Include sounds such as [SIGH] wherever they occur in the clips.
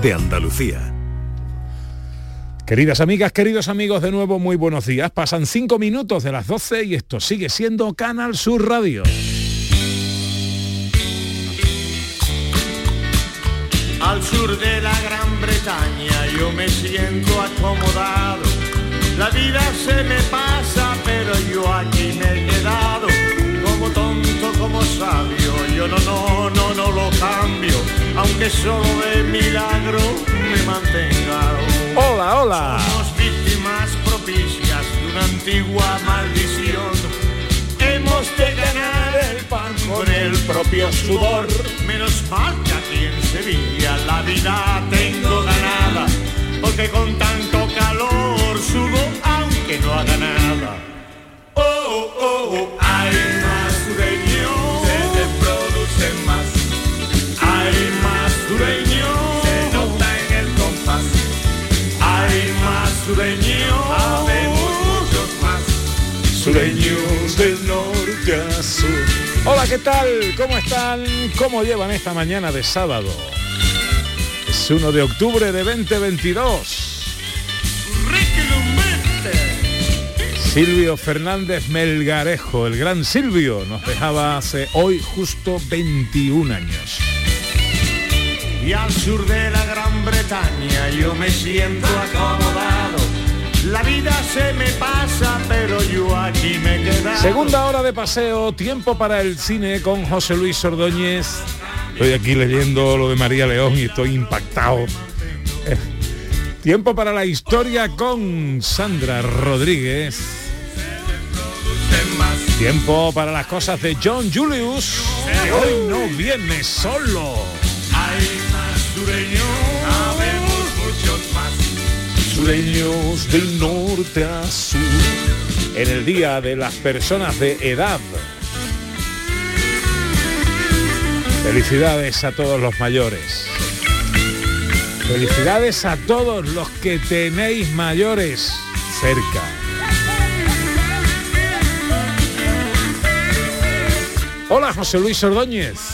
de Andalucía. Queridas amigas, queridos amigos, de nuevo muy buenos días. Pasan cinco minutos de las 12 y esto sigue siendo Canal Sur Radio. Al sur de la Gran Bretaña yo me siento acomodado. La vida se me pasa, pero yo aquí me he quedado. Como tonto, como sabio, yo no, no, no, no lo cambio. Aunque solo de milagro me mantenga. Hola, hola. Somos víctimas propicias de una antigua maldición. Hemos de ganar el pan con el propio sudor. Menos mal que aquí en Sevilla la vida tengo ganada. Porque con tanto calor subo aunque no haga nada. Oh, oh, oh, hay más sureños, se reproducen más. Hay más sureños, habemos muchos más. Sureños del norte a sur. Hola, ¿qué tal? ¿Cómo están? ¿Cómo llevan esta mañana de sábado? Es 1 de octubre de 2022. Silvio Fernández Melgarejo, el gran Silvio, nos dejaba hace hoy justo 21 años. Y al sur de la Gran Bretaña yo me siento acomodado. La vida se me pasa, pero yo aquí me he quedado. Segunda hora de paseo, tiempo para el cine con José Luis Ordóñez. Estoy aquí leyendo lo de María León y estoy impactado. Eh, Tiempo para la historia con Sandra Rodríguez. Tiempo para las cosas de John Julius, hoy no viene solo. Sureños, habemos muchos más. Sureños del norte a sur. En el Día de las Personas de Edad. Felicidades a todos los mayores. Felicidades a todos los que tenéis mayores cerca. Hola José Luis Ordóñez.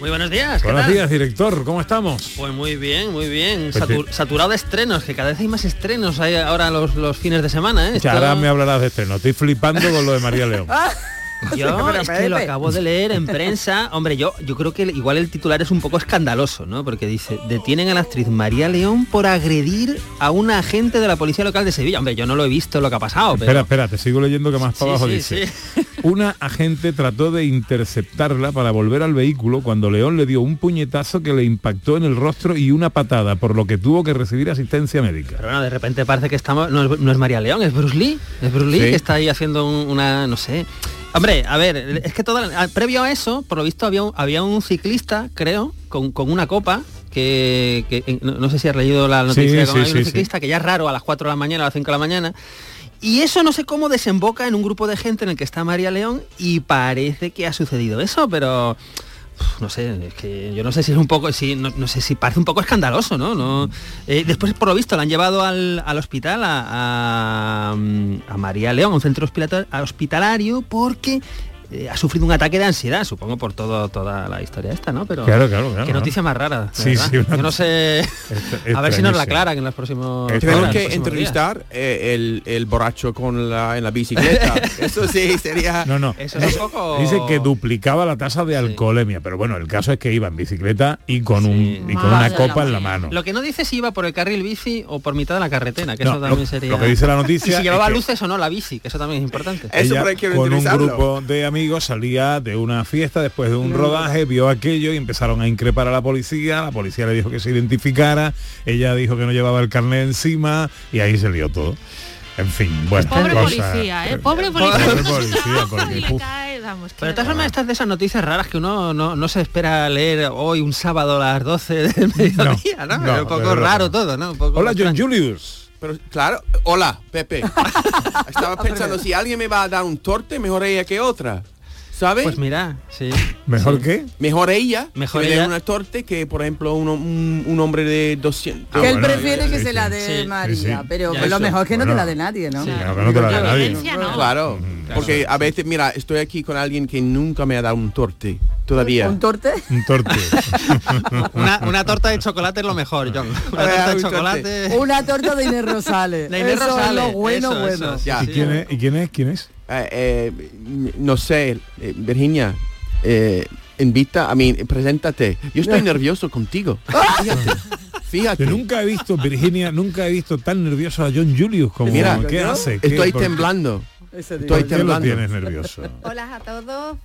Muy buenos días. ¿qué Buenos tal? días, director. ¿Cómo estamos? Pues muy bien, muy bien. Pues sí. saturado de estrenos, que cada vez hay más estrenos hay ahora los, los fines de semana, ¿eh? Esto- ahora me hablarás de. No estoy flipando con lo de María León. [LAUGHS] [LAUGHS] Yo Pero, es que lo acabo de leer en prensa. [LAUGHS] Hombre, yo, yo creo que igual el titular es un poco escandaloso, ¿no? Porque dice, detienen a la actriz María León por agredir a un agente de la policía local de Sevilla. Hombre, yo no lo he visto lo que ha pasado, pero... Espera, espera, te sigo leyendo que más para Sí, abajo sí, dice. sí. Una agente trató de interceptarla para volver al vehículo cuando León le dio un puñetazo que le impactó en el rostro y una patada, por lo que tuvo que recibir asistencia médica. Pero bueno, de repente parece que estamos... No es, no es María León, es Bruce Lee. Es Bruce Lee Sí. que está ahí haciendo un- una... no sé... Hombre, a ver, es que todo, previo a eso, por lo visto había un, había un ciclista, creo, con, con una copa, que, que- eh, no, no sé si has leído la noticia, Sí, con sí, un sí, ciclista, que ya es raro a las 4 de la mañana, a las 5 de la mañana. Y eso no sé cómo desemboca en un grupo de gente en el que está María León y parece que ha sucedido eso, pero no sé, yo no sé si es un poco, si, no, sé si parece un poco escandaloso, ¿no? Eh, después, por lo visto, la han llevado al, al hospital a, a María León, a un centro hospitalario porque eh, ha sufrido un ataque de ansiedad, supongo por todo, toda la historia esta, ¿no? Pero Claro, claro, claro, qué ¿no? noticia más rara. de Sí, verdad. sí, una- Yo no sé. [LAUGHS] A ver si nos la aclaran en los próximos. Tenemos los que próximos entrevistar eh, el, el borracho con la, en la bicicleta. [LAUGHS] Eso sí, sería... No, no. Eso es un poco. Dice que duplicaba la tasa de alcoholemia, pero bueno, el caso es que iba en bicicleta y con, un, y con Madre una copa la en la mano. Lo que no dice si iba por el carril bici o por mitad de la carretera, que No, eso también lo, sería. lo que dice la [LAUGHS] y noticia si llevaba luces o no la bici, que eso también es importante. Eso ella por ahí quiero con un entrevistarlo. grupo de amigos salía de una fiesta después de un rodaje, vio aquello y empezaron a increpar a la policía, la policía le dijo que se identificara, ella dijo que no llevaba el carnet encima y ahí se lió todo. En fin, bueno, Pobre cosa- policía, ¿eh? Pobre policía. Pobre policía, [LAUGHS] porque, uf. vamos, Pero de todas formas, estas de esas noticias raras que uno no, no se espera leer hoy un sábado a las 12 del [LAUGHS] mediodía, ¿no? no, Pero un poco raro todo, ¿no? Un poco Hola John. Julius. Pero claro, hola, Pepe. [LAUGHS] Estaba pensando, si alguien me va a dar un torte, mejor ella que otra. ¿Sabes? Pues mira, sí. ¿Mejor qué? mejor ella Mejor que ella. una torte que, por ejemplo, uno- un, un hombre de 200. que él bueno, prefiere sí, que sí, se la sí. dé Sí, María, sí, sí. pero lo mejor es que no te la dé nadie, ¿no? Sí. Claro que no te la dé La nadie. evidencia no. Claro. Porque a veces, mira, estoy aquí con alguien que nunca me ha dado un torte todavía. ¿Un torte? Un torte. [LAUGHS] Una, una torta de chocolate es lo mejor, John. [LAUGHS] Una torta de un torte. chocolate. Una torta de Inés Rosales. De Inés Eso es Rosales, lo bueno, eso, bueno. eso, Ya. ¿Y quién es? ¿Y quién es? ¿Quién es? Eh, eh, no sé, eh, Virginia, eh, invita, a mí, preséntate. Yo estoy [LAUGHS] nervioso contigo. [LAUGHS] Fíjate, fíjate. Yo nunca he visto, Virginia, nunca he visto tan nervioso a John Julius como Mira, ¿qué hace? ¿Qué- Estoy qué- temblando. Estoy ¿Por qué lo temblando. tienes nervioso? [LAUGHS] Hola a todos.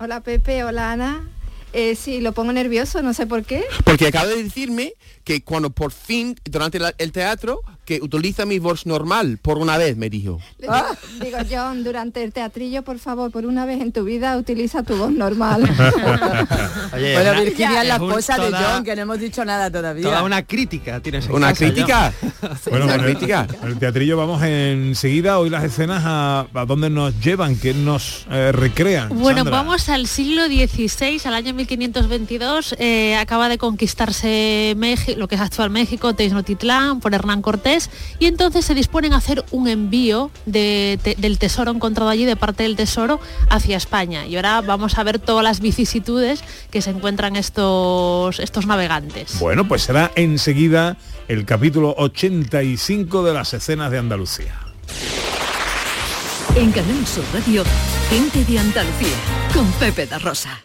Hola Pepe, hola Ana. Eh, sí, lo pongo nervioso, no sé por qué. Porque acaba de decirme que cuando por fin, durante la- el teatro, que utiliza mi voz normal, por una vez, me dijo. Le digo, digo, John, durante el teatrillo, por favor, por una vez en tu vida, utiliza tu voz normal. [LAUGHS] Oye, Bueno, una- Virginia es la esposa de John, que no hemos dicho nada todavía. Toda una crítica tienes en ¿Una casa, John. crítica? [LAUGHS] Bueno, Una con el, crítica. el teatrillo vamos enseguida, hoy las escenas a, a dónde nos llevan, que nos eh, recrean. Bueno, Sandra. vamos al siglo XVI, al año 1522. eh, acaba de conquistarse México, lo que es actual México, Tenochtitlán, por Hernán Cortés, y entonces se disponen a hacer un envío de- te- del tesoro encontrado allí, de parte del tesoro, hacia España. Y ahora vamos a ver todas las vicisitudes que se encuentran estos, estos navegantes. Bueno, pues será enseguida el capítulo 85 de las escenas de Andalucía. En Canal Sur Radio, gente de Andalucía, con Pepe da Rosa.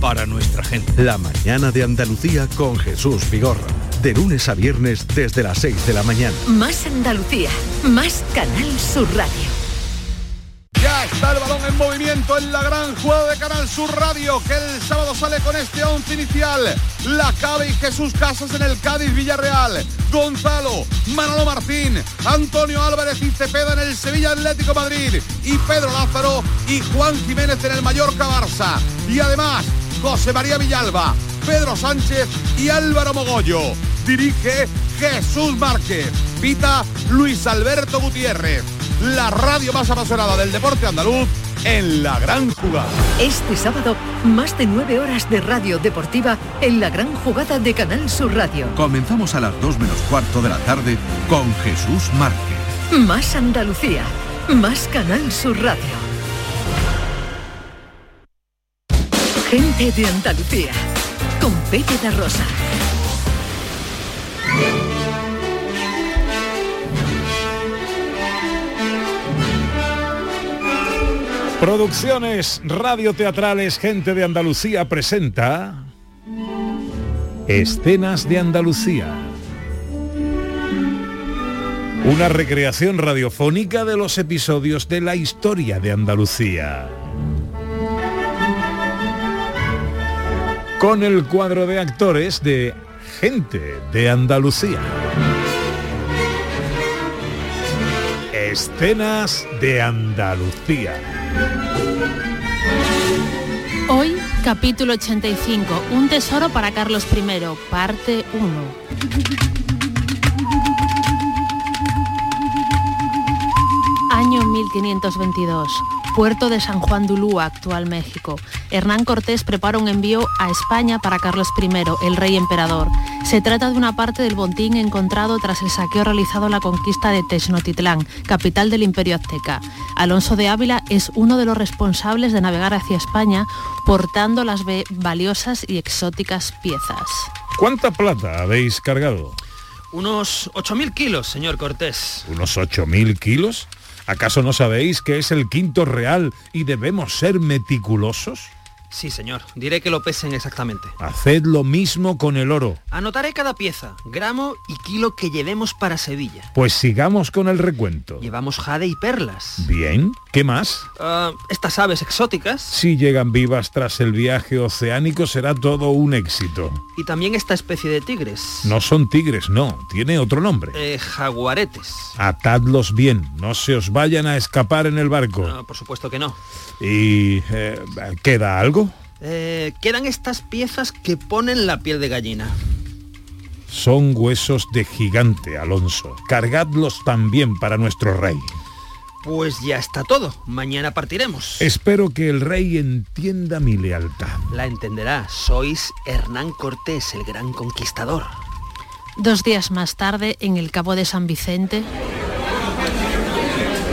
para nuestra gente. La mañana de Andalucía con Jesús Vigorra. De lunes a viernes desde las 6 de la mañana. Más Andalucía, más Canal Sur Radio. Ya está el balón en movimiento en la gran jugada de Canal Sur Radio que el sábado sale con este once inicial. La Cabe y Jesús Casas en el Cádiz Villarreal. Gonzalo, Manolo Martín, Antonio Álvarez y Cepeda en el Sevilla Atlético Madrid. Y Pedro Lázaro y Juan Jiménez en el Mallorca Barça. Y además, José María Villalba, Pedro Sánchez y Álvaro Mogollo. Dirige Jesús Márquez. Pita Luis Alberto Gutiérrez. La radio más apasionada del deporte andaluz en la gran jugada. Este sábado, más de nueve horas de radio deportiva en la gran jugada de Canal Sur Radio. Comenzamos a las 2 menos cuarto de la tarde con Jesús Márquez. Más Andalucía, más Canal Sur Radio. Gente de Andalucía, con Pepe Rosa. Producciones radioteatrales Gente de Andalucía presenta Escenas de Andalucía. Una recreación radiofónica de los episodios de la historia de Andalucía. Con el cuadro de actores de Gente de Andalucía. Escenas de Andalucía. Hoy, capítulo 85, Un tesoro para Carlos I, parte 1. Año 1522. Puerto de San Juan de Ulúa, actual México. Hernán Cortés prepara un envío a España para Carlos I, el rey emperador. Se trata de una parte del botín encontrado tras el saqueo realizado en la conquista de Tenochtitlán, capital del Imperio Azteca. Alonso de Ávila es uno de los responsables de navegar hacia España portando las valiosas y exóticas piezas. ¿Cuánta plata habéis cargado? Unos 8.000 kilos, señor Cortés. ¿Unos 8.000 kilos? ¿Acaso no sabéis que es el quinto real y debemos ser meticulosos? Sí, señor. Diré que lo pesen exactamente. Haced lo mismo con el oro. Anotaré cada pieza, gramo y kilo que llevemos para Sevilla. Pues sigamos con el recuento. Llevamos jade y perlas. Bien, ¿qué más? Ah, estas aves exóticas Si llegan vivas tras el viaje oceánico será todo un éxito. y también esta especie de tigres. No son tigres, no, tiene otro nombre. Eh, jaguaretes. Atadlos bien, no se os vayan a escapar en el barco. No, por supuesto que no. ¿Y eh, queda algo? Eh, quedan estas piezas que ponen la piel de gallina. Son huesos de gigante, Alonso. Cargadlos también para nuestro rey. Pues ya está todo. Mañana partiremos. Espero que el rey entienda mi lealtad. La entenderá. Sois Hernán Cortés, el gran conquistador. Dos días más tarde, en el Cabo de San Vicente,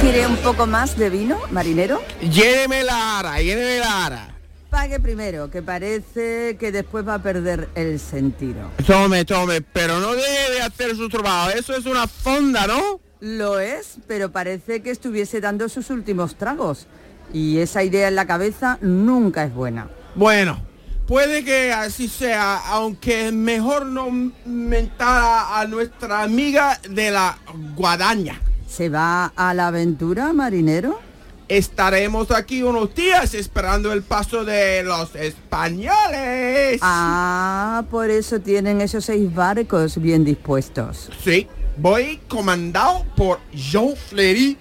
¿Quiere un poco más de vino, marinero? Lléneme la ara, lléneme la ara. Pague primero, que parece que después va a perder el sentido. Tome, tome, pero no deje de hacer su trabajo. Eso es una fonda, ¿no? Lo es, pero parece que estuviese dando sus últimos tragos. Y esa idea en la cabeza nunca es buena. Bueno, puede que así sea, aunque mejor no mentar a nuestra amiga de la guadaña. ¿Se va a la aventura, marinero? Estaremos aquí unos días esperando el paso de los españoles. Ah, por eso tienen esos seis barcos bien dispuestos. Sí, voy comandado por Jean Fleury.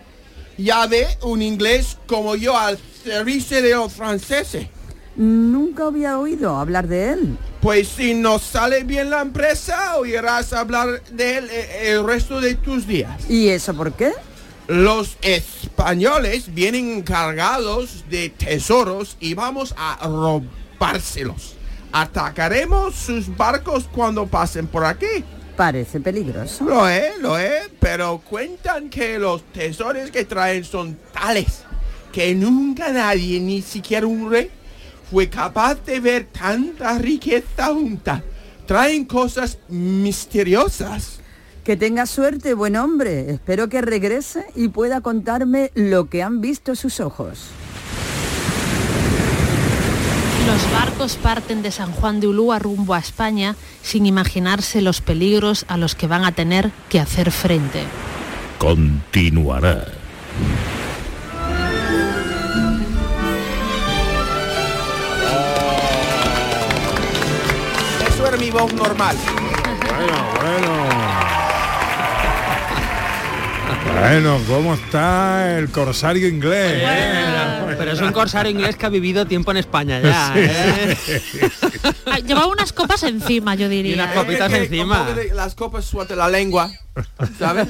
Ya ve un inglés como yo al servicio de los franceses. Nunca había oído hablar de él. Pues si nos sale bien la empresa, oirás hablar de él eh, el resto de tus días. ¿Y eso por qué? Los españoles vienen cargados de tesoros y vamos a robárselos. Atacaremos sus barcos cuando pasen por aquí. Parece peligroso. Lo es, lo es, pero cuentan que los tesoros que traen son tales que nunca nadie, ni siquiera un rey, fue capaz de ver tanta riqueza junta. Traen cosas misteriosas. Que tenga suerte, buen hombre. Espero que regrese y pueda contarme lo que han visto sus ojos. los barcos parten de San Juan de Ulúa rumbo a España sin imaginarse los peligros a los que van a tener que hacer frente. Continuará. Eso era mi voz normal. Bueno, bueno. Bueno, ¿cómo está el corsario inglés? Pero es un corsario inglés que ha vivido tiempo en España ya. ¿eh? [LAUGHS] Llevaba unas copas encima, yo diría. Y unas ¿eh? copitas encima. de- las copas sueltan la lengua, ¿sabes?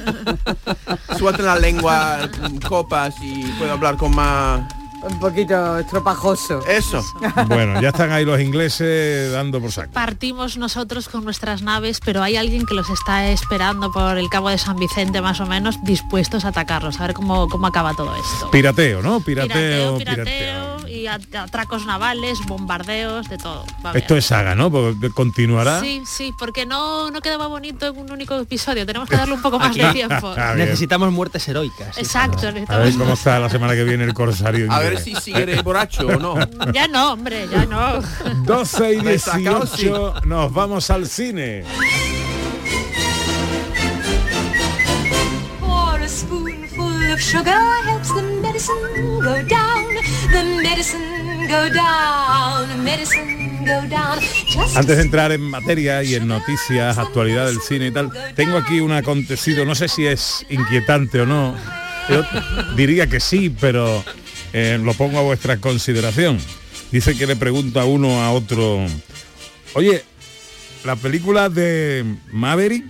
[LAUGHS] sueltan la lengua, copas y puedo hablar con más... Un poquito estropajoso. Eso. Bueno, ya están ahí los ingleses dando por saco. Partimos nosotros con nuestras naves, pero hay alguien que los está esperando por el Cabo de San Vicente, más o menos, dispuestos a atacarlos. A ver cómo, cómo acaba todo esto. Pirateo, ¿no? Pirateo, pirateo, pirateo. pirateo atracos navales, bombardeos, de todo. Va bien. Esto es saga, ¿no? Porque continuará. Sí, sí, porque no, no quedaba bonito en un único episodio. Tenemos que darle un poco más de tiempo. [LAUGHS] Ah. Necesitamos muertes heroicas. Exacto, A ver necesitamos... cómo está la semana que viene el corsario A ver si sigue borracho o no. Ya no, hombre, ya no. [LAUGHS] 12 y Resacado, 18 nos vamos al cine. Pour a spoonful of sugar helps the medicine go down. Medicine go down. Medicine go down. Antes de entrar en materia y en noticias, actualidad del cine y tal, tengo aquí un acontecido, no sé si es inquietante o no. Yo diría que sí, pero eh, lo pongo a vuestra consideración. Dice que le pregunta uno a otro, oye, ¿la película de Maverick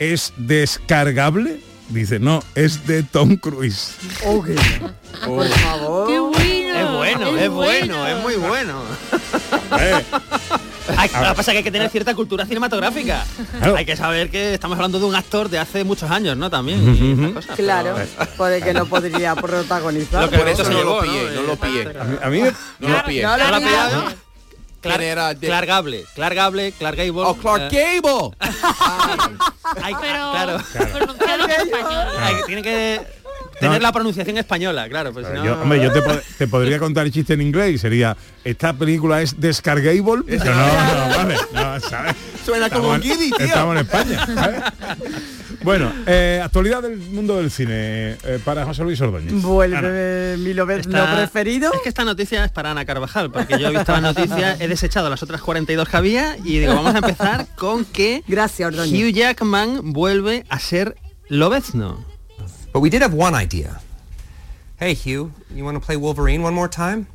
es descargable? Dice, no, es de Tom Cruise. Oh, qué- Por favor. ¡Qué bueno! Es bueno, es bueno, es muy bueno. Eh, Hay, lo que pasa es que hay que tener cierta cultura cinematográfica. Claro. Hay que saber que estamos hablando de un actor de hace muchos años, ¿no? También. y estas cosas, pero- Claro, puede que no podría protagonizar. Lo que Por eso eso se no llevó, lo pillé, no lo pillé. a mí, a mí me- No lo pillé. No lo ¿No? ¿Quién Clark, era de- Clark Gable, Clark Gable, Clark Gable. ¡Oh, Clark eh, Gable! [LAUGHS] hay- Pero claro. pronunciado en español. Hay que- tiene que tener No. la pronunciación española, claro. Pues si no- Yo, hombre, yo te, pod- te podría contar el chiste en inglés y sería, esta película es descargable, pero no, no, vale, no, ¿sabes? Suena como Estamos en- Giddy, tío. Estamos en España. ¿sabes? Bueno, eh, actualidad del mundo del cine eh, para José Luis Ordóñez. Ana. Vuelve mi lo, Está- lo preferido. Es que esta noticia es para Ana Carvajal, porque yo he visto la noticia, he desechado las otras 42 que había y digo, vamos a empezar con que Gracias, Ordóñez. Hugh Jackman vuelve a ser Lobezno. But we did have one idea. Hey, Hugh, you want to play Wolverine one more time?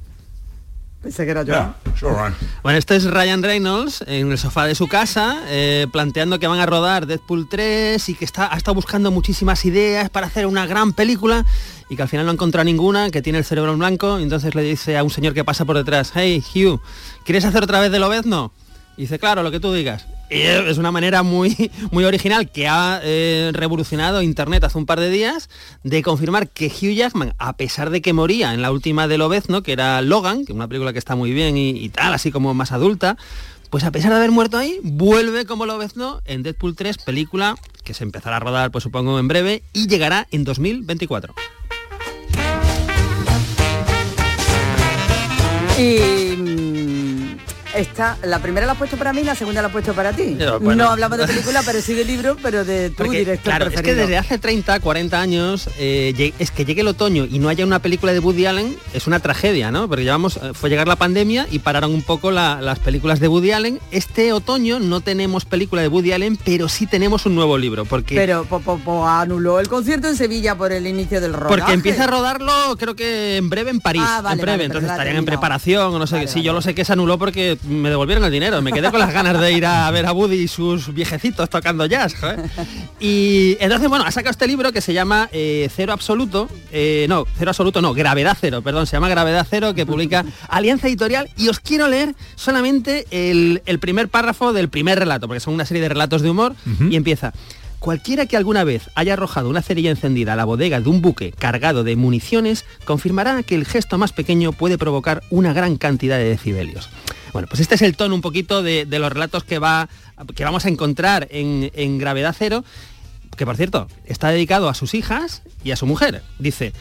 Pensé que era yo. Yeah, sure, right. Bueno, esto es Ryan Reynolds en el sofá de su casa, eh, planteando que van a rodar Deadpool 3 y que está, ha estado buscando muchísimas ideas para hacer una gran película y que al final no ha encontrado ninguna, que tiene el cerebro en blanco, y entonces le dice a un señor que pasa por detrás, hey Hugh, ¿quieres hacer otra vez de Lobezno? Y dice, claro, lo que tú digas. Es una manera muy, [LAUGHS] muy original que ha eh, revolucionado Internet hace un par de días de confirmar que Hugh Jackman, a pesar de que moría en la última de Lobezno, que era Logan, que es una película que está muy bien y, y tal, así como más adulta, pues a pesar de haber muerto ahí, vuelve como Lobezno en Deadpool 3, película que se empezará a rodar, pues supongo, en breve y llegará en 2024. Y esta, la primera la has puesto para mí, la segunda la has puesto para ti. Pero, bueno. No hablamos de película, pero sí de libro, pero de tu Porque, director claro, es que desde hace 30, 40 años, eh, es que llegue el otoño y no haya una película de Woody Allen, es una tragedia, ¿no? Porque llevamos, eh, fue llegar la pandemia y pararon un poco la- las películas de Woody Allen. Este otoño no tenemos película de Woody Allen, pero sí tenemos un nuevo libro, porque... Pero po- po- po- anuló el concierto en Sevilla por el inicio del rodaje. Porque empieza a rodarlo, creo que en breve en París. Ah, vale, en breve, vale, entonces estarían en preparación o no sé qué. Sí, yo lo sé que se anuló porque me devolvieron el dinero. Me quedé con las ganas de ir a ver a Woody y sus viejecitos tocando jazz. Y entonces, bueno, ha sacado este libro que se llama eh, Cero Absoluto. eh, no, Cero Absoluto, no, Gravedad Cero, perdón, se llama Gravedad Cero, que publica Alianza Editorial. Y os quiero leer solamente el, el primer párrafo del primer relato, porque son una serie de relatos de humor. Y empieza. Cualquiera que alguna vez haya arrojado una cerilla encendida a la bodega de un buque cargado de municiones confirmará que el gesto más pequeño puede provocar una gran cantidad de decibelios. Bueno, pues este es el tono un poquito de, de los relatos que, va, que vamos a encontrar en, en Gravedad Cero, que por cierto, está dedicado a sus hijas y a su mujer. Dice,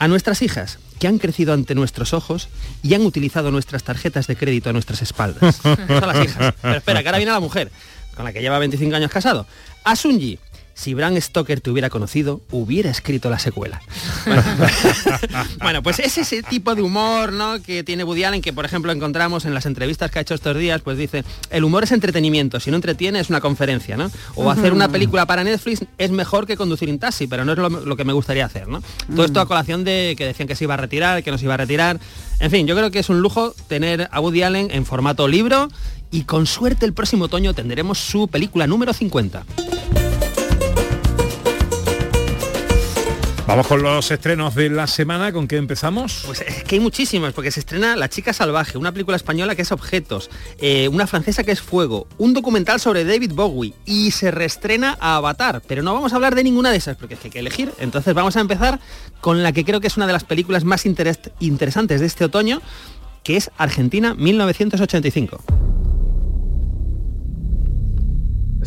a nuestras hijas, que han crecido ante nuestros ojos y han utilizado nuestras tarjetas de crédito a nuestras espaldas. [LAUGHS] Son las hijas. Pero espera, que ahora viene la mujer, con la que lleva 25 años casado. A Sunji, si Bram Stoker te hubiera conocido, hubiera escrito la secuela. Bueno, [LAUGHS] bueno, pues es ese tipo de humor ¿no? que tiene Woody Allen, que por ejemplo encontramos en las entrevistas que ha hecho estos días, pues dice, el humor es entretenimiento, si no entretiene es una conferencia, ¿no? O hacer una película para Netflix es mejor que conducir un taxi, pero no es lo, lo que me gustaría hacer, ¿no? Todo esto a colación de que decían que se iba a retirar, que no se iba a retirar. En fin, yo creo que es un lujo tener a Woody Allen en formato libro y con suerte el próximo otoño tendremos su película número 50. Vamos con los estrenos de la semana, ¿con qué empezamos? Pues es que hay muchísimas, porque se estrena La chica salvaje, una película española que es Objetos, eh, una francesa que es Fuego, un documental sobre David Bowie y se reestrena a Avatar, pero no vamos a hablar de ninguna de esas porque es que hay que elegir. Entonces vamos a empezar con la que creo que es una de las películas más interes- interesantes de este otoño, que es Argentina 1985.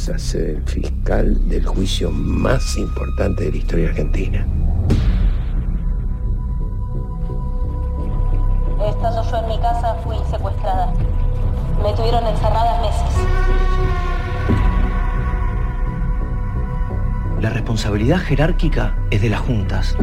A ser el fiscal del juicio más importante de la historia argentina. Estando yo en mi casa fui secuestrada. Me tuvieron encerrada meses. La responsabilidad jerárquica es de las juntas.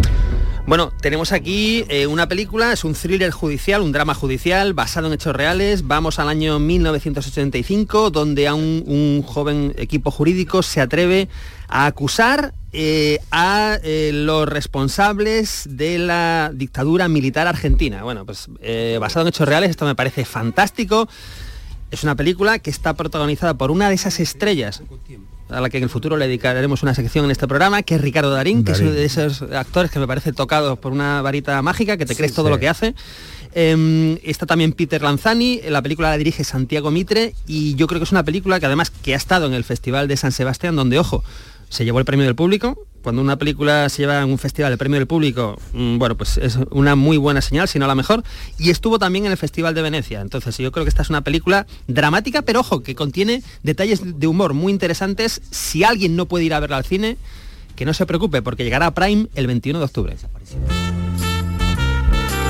Bueno, tenemos aquí eh, una película, es un thriller judicial, un drama judicial basado en hechos reales. Vamos al año 1985, donde a un, joven equipo jurídico se atreve a acusar eh, a eh, los responsables de la dictadura militar argentina. Bueno, pues basado en hechos reales, esto me parece fantástico. Es una película que está protagonizada por una de esas estrellas a la que en el futuro le dedicaremos una sección en este programa, que es Ricardo Darín, que es uno de esos actores que me parece tocado por una varita mágica, que te crees todo sí. lo que hace. Eh, está también Peter Lanzani, la película la dirige Santiago Mitre y yo creo que es una película que además que ha estado en el Festival de San Sebastián, donde, ojo, se llevó el premio del público. Cuando una película se lleva en un festival el premio del público, mm, bueno, pues es una muy buena señal, si no la mejor. Y estuvo también en el Festival de Venecia. Entonces yo creo que esta es una película dramática, pero ojo, que contiene detalles de humor muy interesantes. Si alguien no puede ir a verla al cine, que no se preocupe, porque llegará a Prime el 21 de octubre.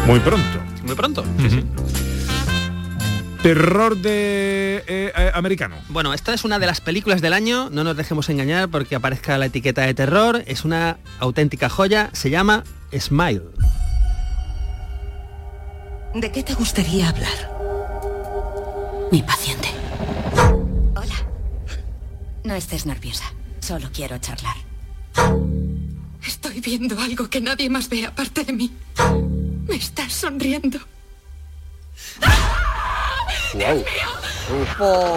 Muy pronto. Muy pronto. Terror de eh, eh, americano. Bueno, esta es una de las películas del año, no nos dejemos engañar porque aparezca la etiqueta de terror, es una auténtica joya, se llama Smile. ¿De qué te gustaría hablar? Mi paciente. Hola. No estés nerviosa. Solo quiero charlar. Estoy viendo algo que nadie más ve aparte de mí. Me estás sonriendo.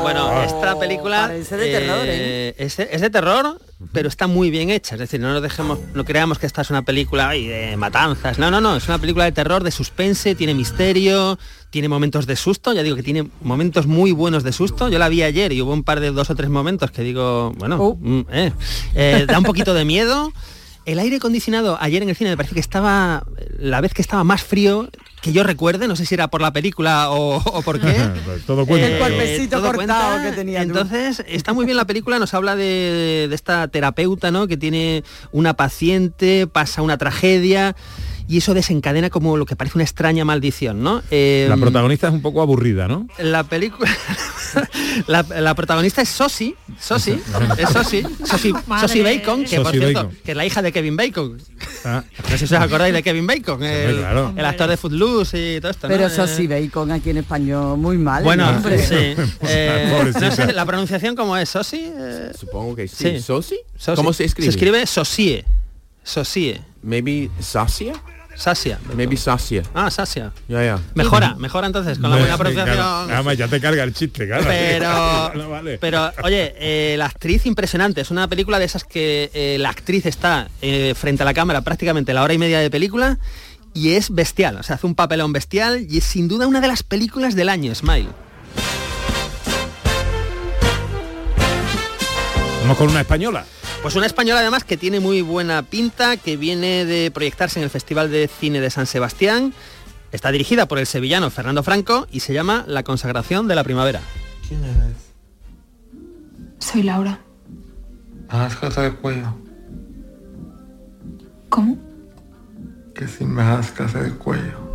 Bueno, esta película de terror, ¿eh? es, de, es de terror, pero está muy bien hecha. Es decir, no nos dejemos, no creamos que esta es una película ay, de matanzas. No, no, no. Es una película de terror, de suspense, tiene misterio, tiene momentos de susto. Ya digo que tiene momentos muy buenos de susto. Yo la vi ayer y hubo un par de dos o tres momentos que digo, bueno, mm, eh, eh, da un poquito de miedo. [LAUGHS] El aire acondicionado ayer en el cine me parece que estaba la vez que estaba más frío que yo recuerde, no sé si era por la película o, o por qué. [LAUGHS] Todo cuenta. El cuerpecito todo cortado cuenta. que tenía tú. Entonces, está muy bien la película, nos habla de, de esta terapeuta, ¿no? Que tiene una paciente, pasa una tragedia y eso desencadena como lo que parece una extraña maldición, ¿no? Eh, La protagonista es un poco aburrida, ¿no? la película [LAUGHS] la, la protagonista es Sosi Sosi [LAUGHS] es Sosi Sosi. Sosi Bacon que por Sosie cierto Bacon. que es la hija de Kevin Bacon Ah, [LAUGHS] no sé si os acordáis de Kevin Bacon el, claro. el actor de Footloose y todo esto ¿no? Pero Eh, eso sí, Bacon aquí en español muy mal. bueno sí Eh, no sé la pronunciación cómo es Sosi Eh, Supongo que sí. Sí. ¿Sosi? Sosi. ¿Cómo se escribe? se escribe Sosie Sosie Maybe Sasia? Sasia Maybe Sasia. ah Sasia Ya, ya. mejora mejora entonces con la buena pronunciación Claro, Nada más, ya te carga el chiste, claro. Pero, [LAUGHS] No vale. pero oye, eh, la actriz impresionante. Es una película de esas que eh, la actriz está eh, frente a la cámara prácticamente la hora y media de película y es bestial. O sea, hace un papelón bestial y es sin duda una de las películas del año, Smile. Vamos con una española. Pues una española además que tiene muy buena pinta, que viene de proyectarse en el Festival de Cine de San Sebastián. Está dirigida por el sevillano Fernando Franco y se llama La consagración de la primavera. ¿Quién eres? Soy Laura. Rascate el cuello. ¿Cómo? Que si me rascas el cuello.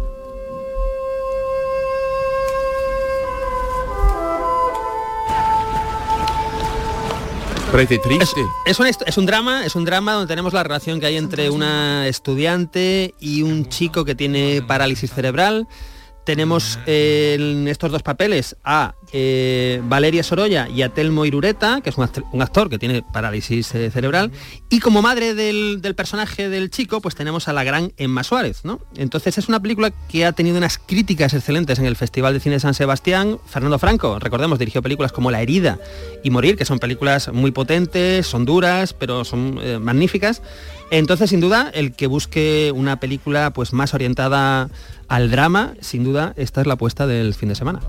Parece triste. Es un, es un drama, es un drama donde tenemos la relación que hay entre una estudiante y un chico que tiene parálisis cerebral. Tenemos eh, en estos dos papeles a eh, Valeria Sorolla y a Telmo Irureta, que es un actor, que tiene parálisis eh, cerebral. Y como madre del, personaje del chico, pues tenemos a la gran Emma Suárez. Entonces es una película que ha tenido unas críticas excelentes en el Festival de Cine de San Sebastián. Fernando Franco, recordemos, dirigió películas como La herida y Morir, que son películas muy potentes, son duras, pero son eh, magníficas. Entonces, sin duda, el que busque una película pues más orientada al drama, sin duda, esta es la apuesta del fin de semana.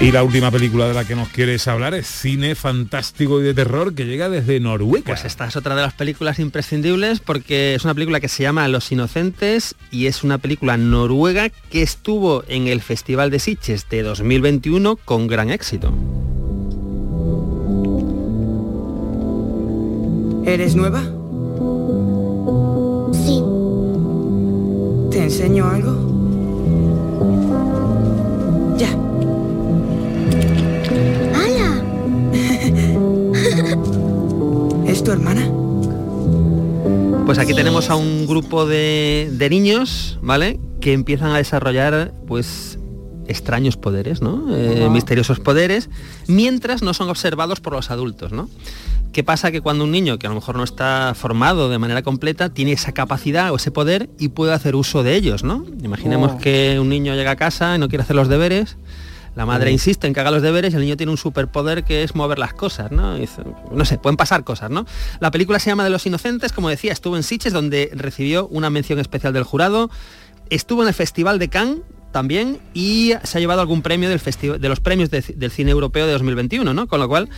Y la última película de la que nos quieres hablar es cine fantástico y de terror que llega desde Noruega. Pues esta es otra de las películas imprescindibles porque es una película que se llama Los Inocentes y es una película noruega que estuvo en el Festival de Sitges de 2021 con gran éxito. ¿Eres nueva? Sí. ¿Te enseño algo? Tu hermana? Pues aquí tenemos a un grupo de, de niños, ¿vale? Que empiezan a desarrollar, pues, extraños poderes, ¿no? Eh, misteriosos poderes, mientras no son observados por los adultos, ¿no? ¿Qué pasa? Que cuando un niño que a lo mejor no está formado de manera completa tiene esa capacidad o ese poder y puede hacer uso de ellos, ¿no? Imaginemos Oh. que un niño llega a casa y no quiere hacer los deberes, la madre insiste en que haga los deberes y el niño tiene un superpoder que es mover las cosas, ¿no? Y no sé, pueden pasar cosas, ¿no? La película se llama De los Inocentes, como decía, estuvo en Sitges donde recibió una mención especial del jurado, estuvo en el Festival de Cannes también y se ha llevado algún premio del de los premios de- del cine europeo de 2021, ¿no? Con lo cual,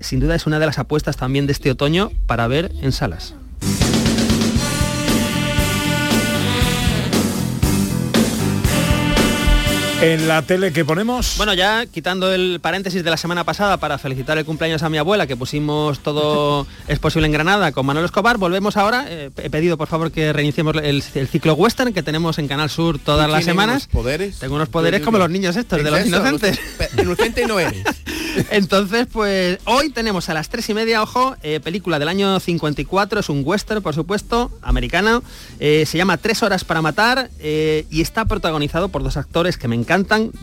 sin duda es una de las apuestas también de este otoño para ver en salas. En la tele que ponemos... Bueno, ya quitando el paréntesis de la semana pasada para felicitar el cumpleaños a mi abuela, que pusimos todo [LAUGHS] es posible en Granada con Manuel Escobar, volvemos ahora. eh, he pedido por favor que reiniciemos el, el ciclo western que tenemos en Canal Sur todas las ¿Tiene semanas. unos poderes? Tengo unos poderes como los niños estos, de ¿Es los eso? inocentes. Inocente no eres. [LAUGHS] Entonces, pues hoy tenemos a las tres y media, ojo, eh, película del año 54, es un western, por supuesto, americano, eh, se llama Tres horas para matar eh, y está protagonizado por dos actores que me encantan,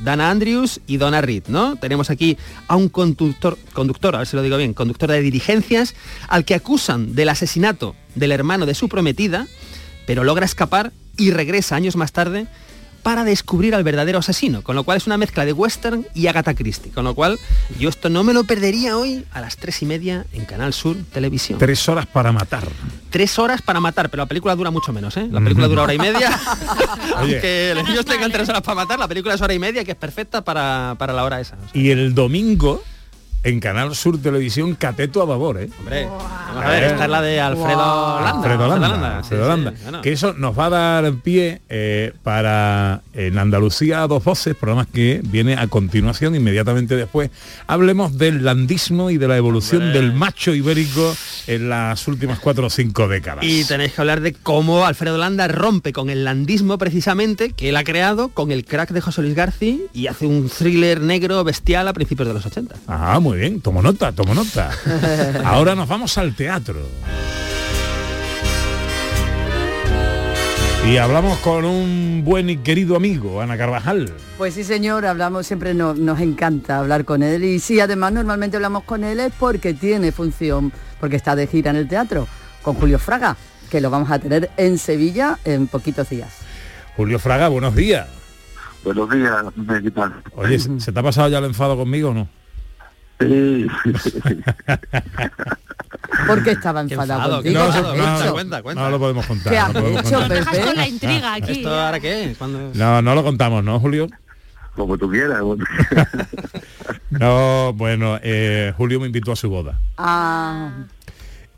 Dana Andrews y Donna Reed, ¿no? Tenemos aquí a un conductor, conductor, a ver si lo digo bien, conductor de diligencias, al que acusan del asesinato del hermano de su prometida, pero logra escapar y regresa años más tarde para descubrir al verdadero asesino, con lo cual es una mezcla de western y Agatha Christie, con lo cual yo esto no me lo perdería hoy a las tres y media en Canal Sur Televisión. Tres horas para matar. Tres horas para matar, pero la película dura mucho menos, ¿eh? La película dura hora y media. [LAUGHS] Aunque los niños tengan tres horas para matar, la película es hora y media, que es perfecta para, para la hora esa. Y el domingo en Canal Sur Televisión Cateto a babor, ¿eh? Hombre, vamos a ver, esta es la de Alfredo Landa. Alfredo Landa, Landa, sí, Alfredo sí, Landa. bueno. Que eso nos va a dar pie eh, para en Andalucía a dos voces, programas que viene a continuación, inmediatamente después. Hablemos del landismo y de la evolución del macho ibérico en las últimas cuatro o cinco décadas. Y tenéis que hablar de cómo Alfredo Landa rompe con el landismo precisamente que él ha creado con el crack de José Luis García y hace un thriller negro bestial a principios de los 80. Ah, muy bien, tomo nota, tomo nota. [LAUGHS] Ahora nos vamos al teatro. Y hablamos con un buen y querido amigo, Ana Carvajal. Pues sí, señor, hablamos, siempre nos, nos encanta hablar con él. Y sí, además normalmente hablamos con él es porque tiene función, porque está de gira en el teatro, con Julio Fraga, que lo vamos a tener en Sevilla en poquitos días. Julio Fraga, buenos días. Buenos días, ¿qué tal? Oye, ¿se se te ha pasado ya el enfado conmigo o no? Sí. ¿Por qué estaba enfadado contigo? enfado, ¿Qué has cuenta, cuenta. No lo podemos contar. ¿Qué no has podemos hecho, contar. Pepe? con la intriga aquí. ¿Esto ahora qué? ¿Cuándo? No, no lo contamos, ¿no, Julio? Como tú quieras. [LAUGHS] No, bueno, eh, Julio me invitó a su boda Ah,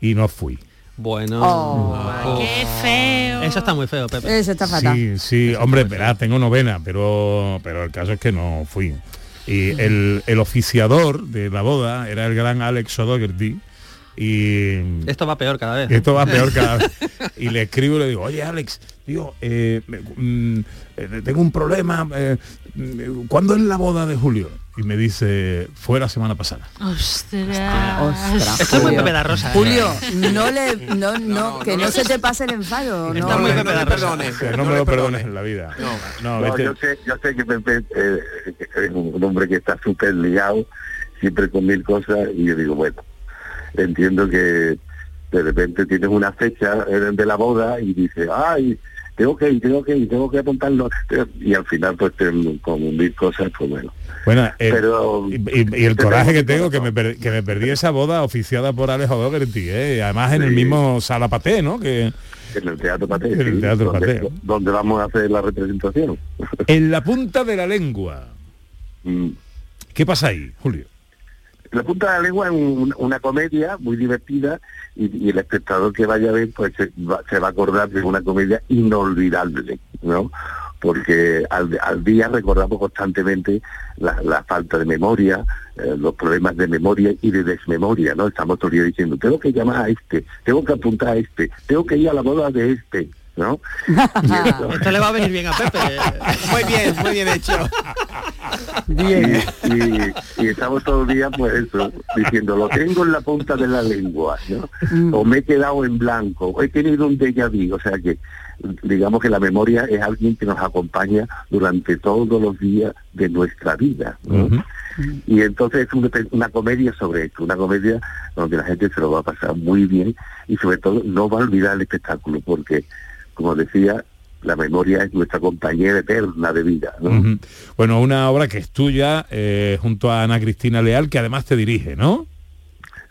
y no fui. Bueno. Oh. Qué feo. Eso está muy feo, Pepe. eso está fatal. Sí, sí, hombre, verá, tengo novena, pero, pero el caso es que no fui. Y el, el oficiador de la boda era el gran Alex O'Doherty y Esto va peor cada vez. esto va peor cada [LAUGHS] vez. Y le escribo y le digo, oye Alex, digo, eh, mm, eh, tengo un problema, eh, mm, ¿cuándo es la boda de Julio? Y me dice, fue la semana pasada. Ostras. Ostras, Esto es muy Julio. Pepe da Rosa. ¿eh? Julio, no le, no, no, que no, se te pase el enfado. Está no. muy no, Pepe Rosa. Que me lo perdones en la vida. No. No, No, vete- yo sé, yo sé que Pepe eh, es un hombre que está súper ligado, siempre con mil cosas, y yo digo, bueno, entiendo que de repente tienes una fecha eh, de la boda y dices, ay, tengo que ir, tengo que ir, tengo que apuntarlo, y al final pues con mil cosas, pues bueno. Bueno, eh, Pero- y, y- y el coraje que tengo que me, per- que me perdí esa boda oficiada por Alex O'Doherty, ¿eh? Además en el Sí. mismo Sala Paté, ¿no? Que En el Teatro Paté, En el sí, Teatro donde, Paté. donde vamos a hacer la representación. en la punta de la lengua. Mm. ¿Qué pasa ahí, Julio? La punta de la lengua es un- una comedia muy divertida y, el espectador que vaya a ver pues se va, a acordar de una comedia inolvidable, ¿no? Porque al, día recordamos constantemente la, la falta de memoria, eh, los problemas de memoria y de desmemoria, ¿no? Estamos todo el día diciendo, tengo que llamar a este, tengo que apuntar a este, tengo que ir a la boda de este, ¿no? [LAUGHS] Esto le va a venir bien a Pepe. Muy bien, muy bien hecho. Bien. y, y- y estamos todo el día pues eso, diciendo lo tengo en la punta de la lengua, ¿no? O me he quedado en blanco, o he tenido un déjà vu, o sea que digamos que la memoria es alguien que nos acompaña durante todos los días de nuestra vida. Y entonces es una comedia sobre esto, una comedia donde la gente se lo va a pasar muy bien y sobre todo no va a olvidar el espectáculo, porque como decía, la memoria es nuestra compañera eterna de vida. ¿no? Bueno, una obra que es tuya eh, junto a Ana Cristina Leal, que además te dirige, ¿no?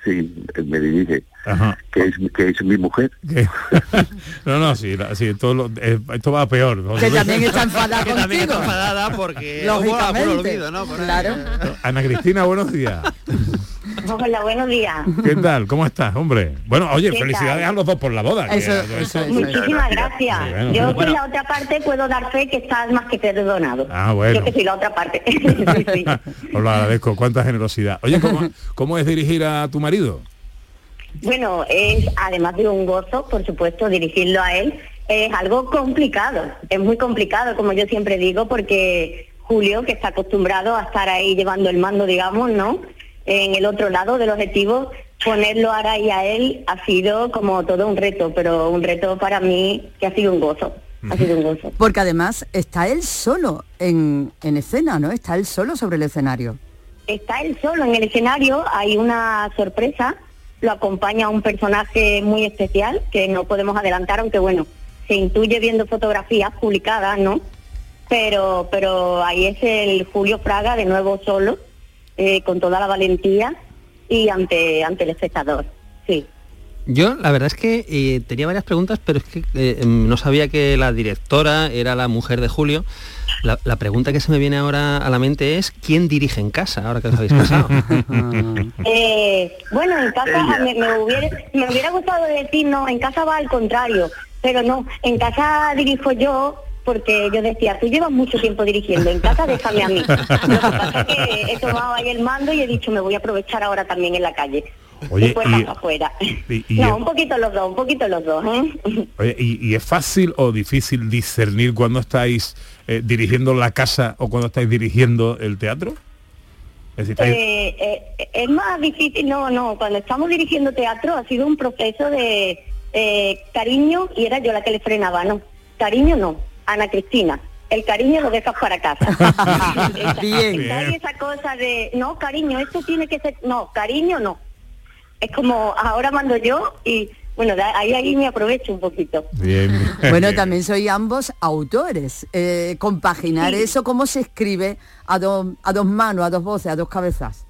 Sí, él me dirige, Ajá. que es, que es mi mujer. [LAUGHS] No, no, sí, la- sí, todo lo- eh, esto va a peor. José Que también está enfadada que también está enfadada porque Lógicamente. por olvido, ¿no? Por ahí. Claro. Ana Cristina, buenos días. [LAUGHS] Hola, buenos días. ¿Qué tal? ¿Cómo estás, hombre? Bueno, oye, ¿Qué felicidades tal? a los dos por la boda. que Eso- eso- eso es. Muchísimas gracias. Sí, bueno, yo bueno. soy la otra parte, puedo dar fe que estás más que perdonado. Ah, bueno. Yo que soy la otra parte. [LAUGHS] Sí, sí. [LAUGHS] Os lo agradezco, cuánta generosidad. Oye, ¿cómo, cómo es dirigir a tu marido? Bueno, es además de un gozo, por supuesto, dirigirlo a él, es algo complicado. Es muy complicado, como yo siempre digo, porque Julio, que está acostumbrado a estar ahí llevando el mando, digamos, ¿no? En el otro lado del objetivo, ponerlo ahora ahí a él ha sido como todo un reto, pero un reto para mí que ha sido un gozo. Ha sido un gozo. Porque además está él solo en, en escena, ¿no? Está él solo sobre el escenario. Está él solo en el escenario, hay una sorpresa, lo acompaña un personaje muy especial que no podemos adelantar, aunque bueno, se intuye viendo fotografías publicadas, ¿no? pero pero ahí es el Julio Fraga de nuevo solo, eh, con toda la valentía y ante ante el espectador, sí. Yo la verdad es que eh, tenía varias preguntas, pero es que eh, em, no sabía que la directora era la mujer de Julio. La, la pregunta que se me viene ahora a la mente es ¿quién dirige en casa ahora que os habéis casado? [LAUGHS] Eh, bueno, en casa me, me hubiera, me hubiera gustado decir, no, en casa va al contrario, pero no, en casa dirijo yo porque yo decía, tú llevas mucho tiempo dirigiendo, en casa déjame a mí. [LAUGHS] Lo que pasa es que he tomado ahí el mando y he dicho, me voy a aprovechar ahora también en la calle. Oye, Después y- afuera. y- y- no, un poquito los dos, un poquito los dos, ¿eh? [LAUGHS] Oye, ¿y, es fácil o difícil discernir cuando estáis eh, dirigiendo la casa o cuando estáis dirigiendo el teatro? Eh, eh, es más difícil, no, no, cuando estamos dirigiendo teatro ha sido un proceso de eh, cariño y era yo la que le frenaba, no, cariño no, Ana Cristina, el cariño lo dejas para casa. [LAUGHS] Bien. Está ahí esa cosa de, no, cariño, esto tiene que ser, no, cariño no. Es como, ahora mando yo y, bueno, de ahí, ahí me aprovecho un poquito. Bien. [LAUGHS] Bueno, también soy ambos autores. Eh, compaginar Sí. eso, ¿cómo se escribe a, dos a dos manos, a dos voces, a dos cabezas?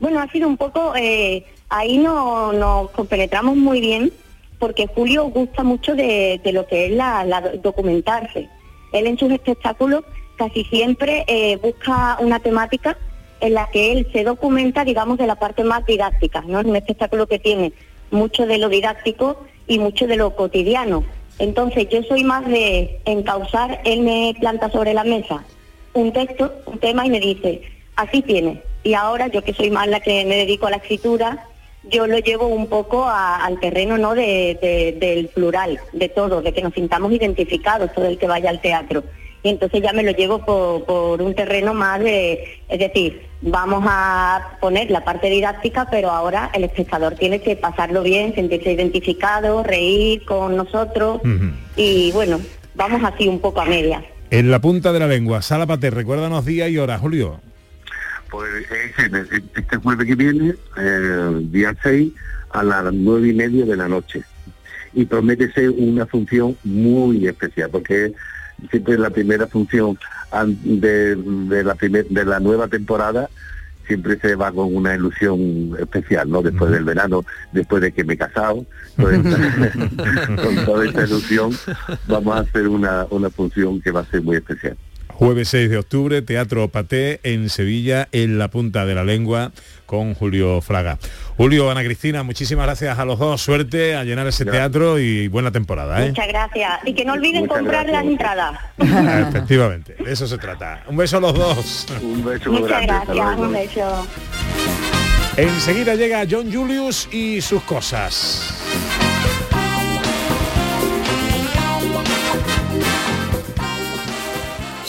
Bueno, ha sido un poco, eh, ahí no, nos compenetramos muy bien porque Julio gusta mucho de, lo que es la, la documentarse. Él en sus espectáculos casi siempre eh, busca una temática en la que él se documenta, digamos, de la parte más didáctica, ¿no? Es un espectáculo que tiene mucho de lo didáctico y mucho de lo cotidiano. Entonces yo soy más de encauzar, él me planta sobre la mesa un texto, un tema y me dice, así tiene. Y ahora yo que soy más la que me dedico a la escritura, yo lo llevo un poco a- al terreno no de, de- del plural, de todo, de que nos sintamos identificados todo el que vaya al teatro. Y entonces ya me lo llevo por, por un terreno más de, es decir, vamos a poner la parte didáctica, pero ahora el espectador tiene que pasarlo bien, sentirse identificado, reír con nosotros y bueno, vamos así un poco a medias. En la punta de la lengua, Sala Paté, recuérdanos día y hora, Julio. Pues este, este jueves que viene, eh, día 6, a las nueve y media de la noche. Y promete ser una función muy especial, porque siempre la primera función de, de la primer- de la nueva temporada siempre se va con una ilusión especial, ¿no? Después del verano, después de que me he casado, [LAUGHS] con toda esta ilusión, vamos a hacer una, una función que va a ser muy especial. Jueves 6 de octubre, Teatro Paté en Sevilla, en la punta de la lengua, con Julio Fraga. Julio, Ana Cristina, muchísimas gracias a los dos. Suerte a llenar ese teatro y buena temporada. ¿eh? Muchas gracias. Y que no olviden Muchas comprar gracias. las entradas. Ah, Efectivamente, de eso se trata. Un beso a los dos. Un beso Muchas grande. gracias. Un beso. Enseguida llega John Julius y sus cosas.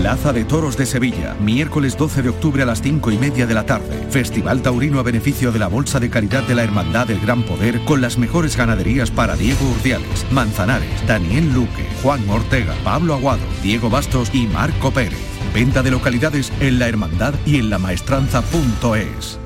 Plaza de Toros de Sevilla, miércoles 12 de octubre a las 5 y media de la tarde. Festival Taurino a beneficio de la Bolsa de Caridad de la Hermandad del Gran Poder con las mejores ganaderías para Diego Urdiales, Manzanares, Daniel Luque, Juan Ortega, Pablo Aguado, Diego Bastos y Marco Pérez. Venta de localidades en la hermandad y en lamaestranza.es.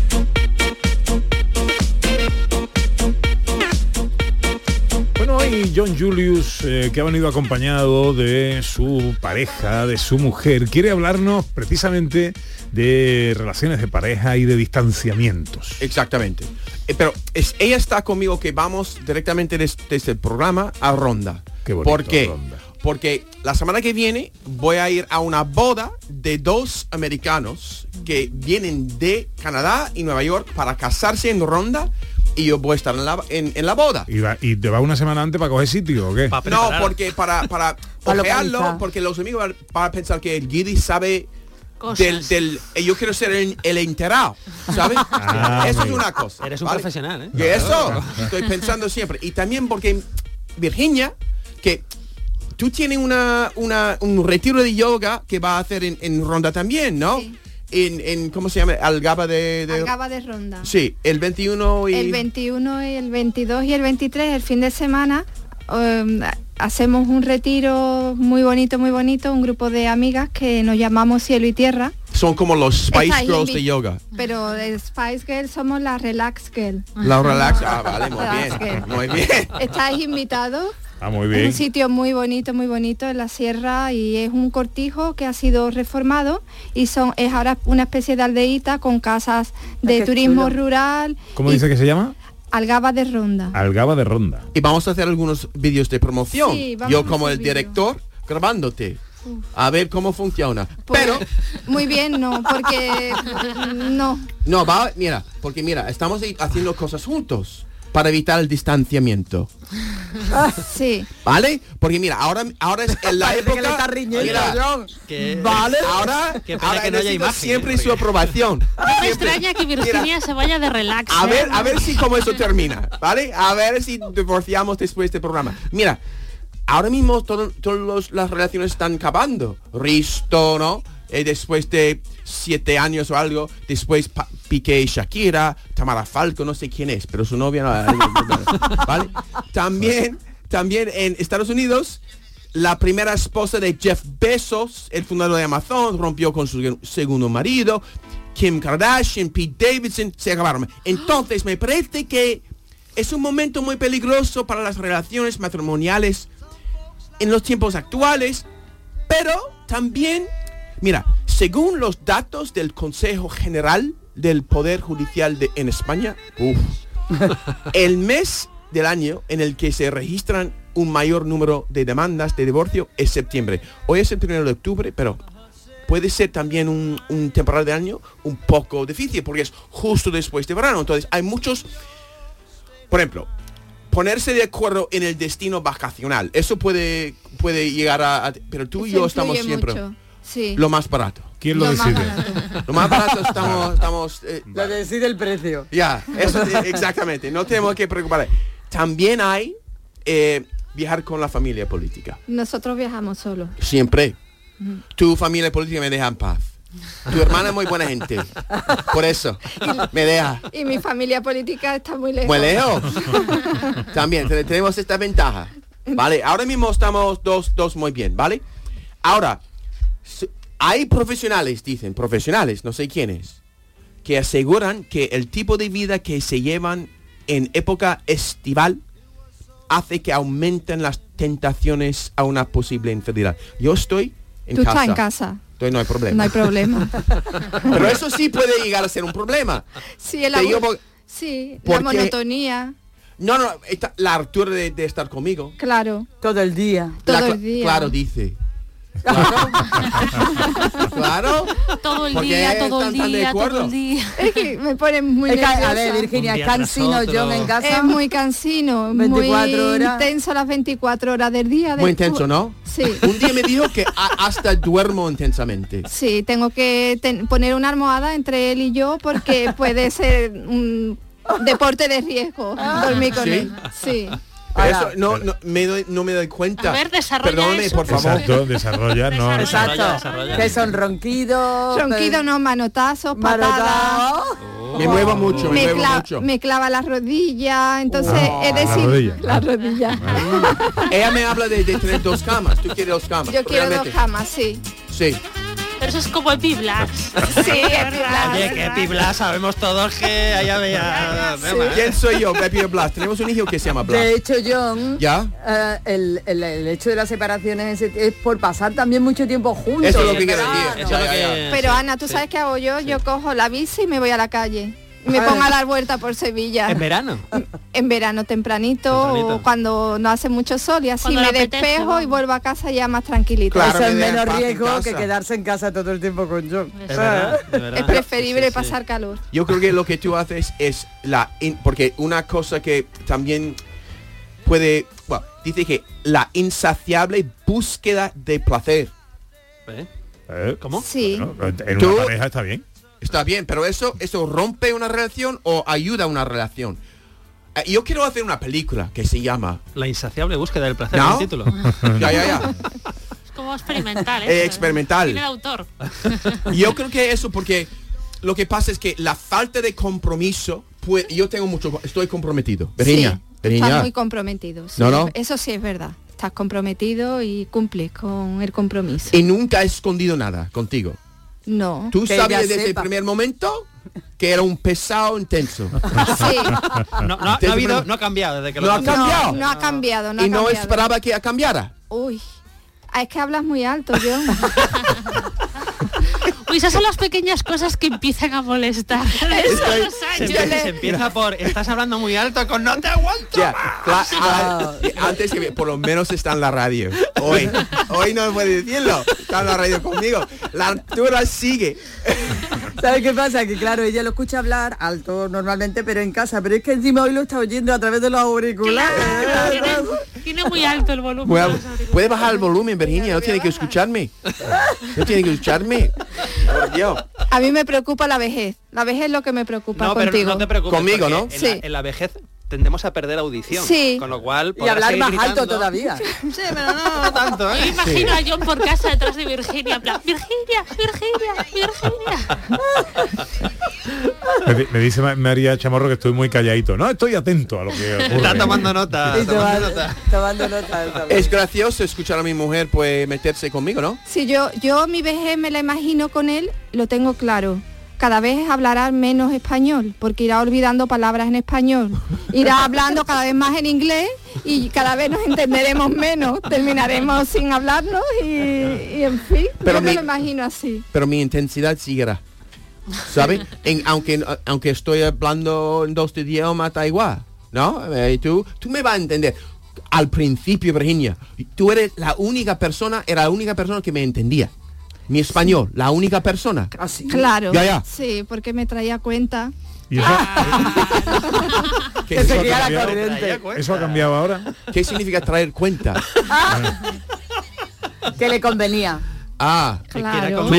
Hoy John Julius, eh, que ha venido acompañado de su pareja, de su mujer, quiere hablarnos precisamente de relaciones de pareja y de distanciamientos. Exactamente. Eh, pero es, ella está conmigo que vamos directamente des- desde el programa a Ronda. Qué bonito, ¿Por qué? Ronda. Porque la semana que viene voy a ir a una boda de dos americanos que vienen de Canadá y Nueva York para casarse en Ronda y yo voy a estar en la, en, en la boda. ¿Y, va- y te va una semana antes para coger sitio o qué? No, porque para, para [LAUGHS] ojearlo, porque los amigos van, van a pensar que el Giri sabe Cosas. del, del eh, yo quiero ser el, el enterado, ¿sabes? [LAUGHS] Ah, eso es una cosa. Eres un ¿vale? profesional, ¿eh? Y eso estoy pensando siempre. Y también porque Virginia, que tú tienes una, una- un retiro de yoga que va a hacer en, en Ronda también, ¿no? En, en, ¿cómo se llama? Algaba de... de- Algaba de Ronda. Sí, el 21 y... El 21 y el 22 y el 23, el fin de semana, um, hacemos un retiro muy bonito, muy bonito, un grupo de amigas que nos llamamos Cielo y Tierra. Son como los Spice Girls de yoga. Pero el Spice Girl somos la Relax Girl. La relax. [LAUGHS] Ah, vale, muy bien. Muy bien. Estáis invitados. Ah, muy Es bien. un sitio muy bonito, muy bonito en la sierra y es un cortijo que ha sido reformado y son es ahora una especie de aldeíta con casas de qué turismo chulo. rural. ¿Cómo y dice que se llama? Algaba de Ronda. Algaba de Ronda. Y vamos a hacer algunos vídeos de promoción. Sí, vamos Yo como el director grabándote. A ver cómo funciona. Pero Muy bien, no, porque [LAUGHS] no. no va, mira, porque mira, estamos haciendo cosas juntos para evitar el distanciamiento. Sí. ¿Vale? Porque mira, ahora ahora es en la época que le está riñendo, Mira. Que- Vale, ahora, Qué pena ahora que no haya imagen, siempre ¿eh? su aprobación. No me extraña que Virginia se vaya de relax. A ¿eh? ver, a ver si cómo eso termina, ¿vale? A ver si divorciamos después de este programa. Mira, ahora mismo todo- todas las relaciones están acabando. Risto, ¿no? Eh, después de siete años o algo, después Pa- Piqué Shakira, Tamara Falco, no sé quién es, pero su novia no. [LAUGHS] También, también en Estados Unidos, la primera esposa de Jeff Bezos, el fundador de Amazon, rompió con su segundo marido. Kim Kardashian, Pete Davidson, se acabaron. Entonces, me parece que es un momento muy peligroso para las relaciones matrimoniales en los tiempos actuales, pero también, mira, según los datos del Consejo General del Poder Judicial de, en España, uf, [LAUGHS] el mes del año en el que se registran un mayor número de demandas de divorcio es septiembre. Hoy es el primero de octubre, pero puede ser también un, un temporal de año un poco difícil porque es justo después de verano. Entonces hay muchos, por ejemplo, ponerse de acuerdo en el destino vacacional. Eso puede, puede llegar a... a- pero tú y yo estamos siempre mucho. Sí. lo más barato. ¿Quién lo, Lo más decide? barato. Lo más barato [LAUGHS] estamos... estamos eh, Lo decide el precio. ya, eso es- exactamente. No tenemos que preocupar. También hay eh, viajar con la familia política. Nosotros viajamos solos. Siempre. Tu familia política me deja en paz. Tu hermana es muy buena gente. Por eso. Me deja. Y mi familia política está muy lejos. Muy lejos. También te- tenemos esta ventaja. Vale, ahora mismo estamos dos, dos muy bien, ¿vale? Ahora, hay profesionales, dicen, profesionales, no sé quiénes, que aseguran que el tipo de vida que se llevan en época estival hace que aumenten las tentaciones a una posible infidelidad. Yo estoy en Tú casa. estás en casa. Entonces no hay problema. No hay problema. [LAUGHS] Pero eso sí puede llegar a ser un problema. Sí, el digo sí la monotonía. No, no, esta- la altura de, de estar conmigo. Claro. Todo el día. Todo La el día. Claro, dice. [LAUGHS] Claro. Todo el ¿Por qué día, todo el día, todo acuerdo? el día. Es que me ponen muy Es que, a ver, Virginia, es cansino. John en casa. Es muy cansino, 24 muy horas. intenso las 24 horas del día. Muy intenso, ¿no? Sí. Un día me dijo que hasta duermo intensamente. Sí, tengo que ten- poner una almohada entre él y yo porque puede ser un deporte de riesgo dormir con ¿Sí? él. Sí. Eso no, no, me doy, no me doy cuenta. A ver, desarrolla Perdóname, eso. por favor. Exacto, desarrolla, no. Exacto. Que son ronquidos. Ronquido no, manotazos, patadas. Manotazos. Me muevo mucho, me, Me, muevo cla- mucho. me clava la rodilla, entonces Oh. es La decir, rodilla. la rodilla. Ella me habla de, de tener dos camas. Tú quieres dos camas. Yo quiero dos camas, sí. Sí. Pero eso es como Epiblax. [LAUGHS] Sí, es Oye, que Pibla sabemos todos que allá veía... ¿Quién soy yo, Pepe Blas? Tenemos un hijo que se llama Blas. De hecho, John, ¿Ya? eh, el, el- el hecho de las separaciones es, es por pasar también mucho tiempo juntos. Eso es lo que quiero decir. Pero Ana, ¿tú sabes qué hago yo? Yo cojo la bici y me voy a la calle. Me Ah. pongo a dar vuelta por Sevilla. En verano. en verano tempranito, Tempranito. o cuando no hace mucho sol y así Cuando me apetece, despejo y vuelvo a casa ya más tranquilita. Claro, Eso es menos riesgo que quedarse en casa todo el tiempo con John. Es verdad, es verdad. Es preferible Sí, sí. pasar calor. Yo creo que lo que tú haces es la... in- porque una cosa que también puede... Bueno, dice que la insaciable búsqueda de placer. ¿Eh? Eh, ¿Cómo? Sí. bueno, en Tú- una pareja está bien. Está bien, pero eso, eso rompe una relación o ayuda a una relación. Eh, Yo quiero hacer una película que se llama... La insaciable búsqueda del placer, ¿No? el título. [LAUGHS] Ya, ya, ya. Es como experimental. Eh, eso, experimental. De autor. Yo creo que eso porque lo que pasa es que la falta de compromiso, pues yo tengo mucho, estoy comprometido. Virginia, Sí, Virginia. Estás muy comprometido. sí, No, no. Eso sí es verdad. Estás comprometido y cumples con el compromiso. Y nunca he escondido nada contigo. No. Tú sabías desde el primer momento que era un pesado intenso. [LAUGHS] Sí. No, no, no ha habido, no cambiado desde que No lo ha cambiado. No, no ha cambiado, no y ha no cambiado. esperaba que cambiara. Uy. Es que hablas muy alto, yo. [LAUGHS] Uy, esas son las pequeñas cosas que empiezan a molestar. [LAUGHS] Estoy- Se, empieza- le- se empieza por estás hablando muy alto con no te aguanto. [LAUGHS] Antes que por lo menos está en la radio. Hoy, hoy no puede decirlo. Está en la radio conmigo. La altura sigue. [LAUGHS] ¿Sabes qué pasa? Que claro, ella lo escucha hablar alto normalmente, pero en casa. Pero es que encima hoy lo está oyendo a través de los auriculares. Tiene, tiene muy alto el volumen. Bueno, puede bajar el volumen, Virginia. No tiene que escucharme. No tiene que escucharme. Por Dios. A mí me preocupa la vejez. La vejez es lo que me preocupa No, pero contigo. no te preocupes. Conmigo, ¿no? En, Sí. la, en la vejez tendemos a perder audición. Sí. Con lo cual Y hablar más alto todavía. [LAUGHS] Sí, pero no tanto, Yo ¿eh? imagino a John por casa detrás de Virginia, en plan, Virginia, Virginia, Virginia. Me, di- me dice Ma- María Chamorro que estoy muy calladito. No, estoy atento a lo que ocurre. Está tomando nota. Y tomando tomando, nota. tomando nota. [LAUGHS] también. Es gracioso escuchar a mi mujer pues meterse conmigo, ¿no? Si yo, yo mi vejez me la imagino con él, lo tengo claro. Cada vez hablará menos español, porque irá olvidando palabras en español. Irá hablando cada vez más en inglés y cada vez nos entenderemos menos. Terminaremos sin hablarnos y, y, en fin, Pero yo me lo imagino así. Pero mi intensidad seguirá. ¿Sabes? En- aunque, aunque estoy hablando en dos idiomas, da igual. ¿No? Eh, tú, tú me vas a entender. Al principio, Virginia, tú eres la única persona, era la única persona que me entendía. Mi español, la única persona. Así. Claro. Ya, ya. Sí, porque me traía cuenta. ¿Y eso, ¿Qué, [LAUGHS] Que eso ha seguía la cambiado? ¿Eso ha cambiado ahora? qué significa traer cuenta? [LAUGHS] Que le convenía. Ah, Claro. tú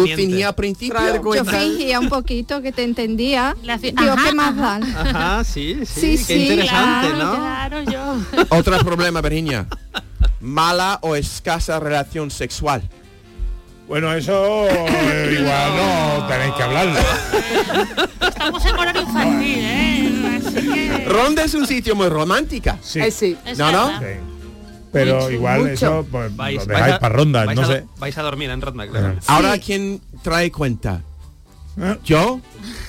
principio. Yo fingía un poquito que te entendía. Digo, Ajá, ¿qué más sí, sí, Sí, qué sí, interesante, Claro, ¿no? claro, yo. Otro problema, Virginia. Mala o escasa relación sexual. Bueno, eso eh, igual no tenéis que hablarlo. Estamos en horario infantil, ¿eh? Así que... Ronda es un sitio muy romántica. Sí. Eh, sí. No, no. Sí. Pero Mucho, igual mucho. eso pues, Vais, lo vais dejáis a- para rondas, vais no a- sé. Vais a dormir en claro. Ahora, ¿quién trae cuenta? ¿Eh? ¿Yo?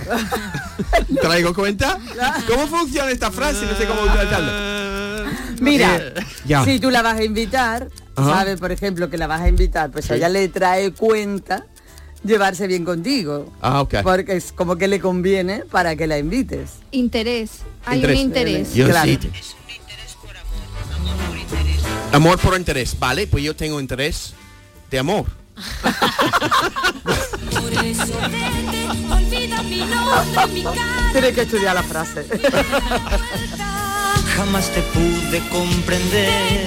[LAUGHS] ¿Traigo cuenta? ¿Cómo funciona esta frase? No sé cómo utilizarla. Mira, Eh, ya. si tú la vas a invitar, Ajá. sabes, por ejemplo, que la vas a invitar, pues a ella le trae cuenta llevarse bien contigo. Ah, ok. Porque es como que le conviene para que la invites. Interés. Hay Interés. un interés. Yo Claro. sí. Amor por interés, vale, pues yo tengo interés de amor. [LAUGHS] Tienes que estudiar la frase. [LAUGHS] Jamás te pude comprender.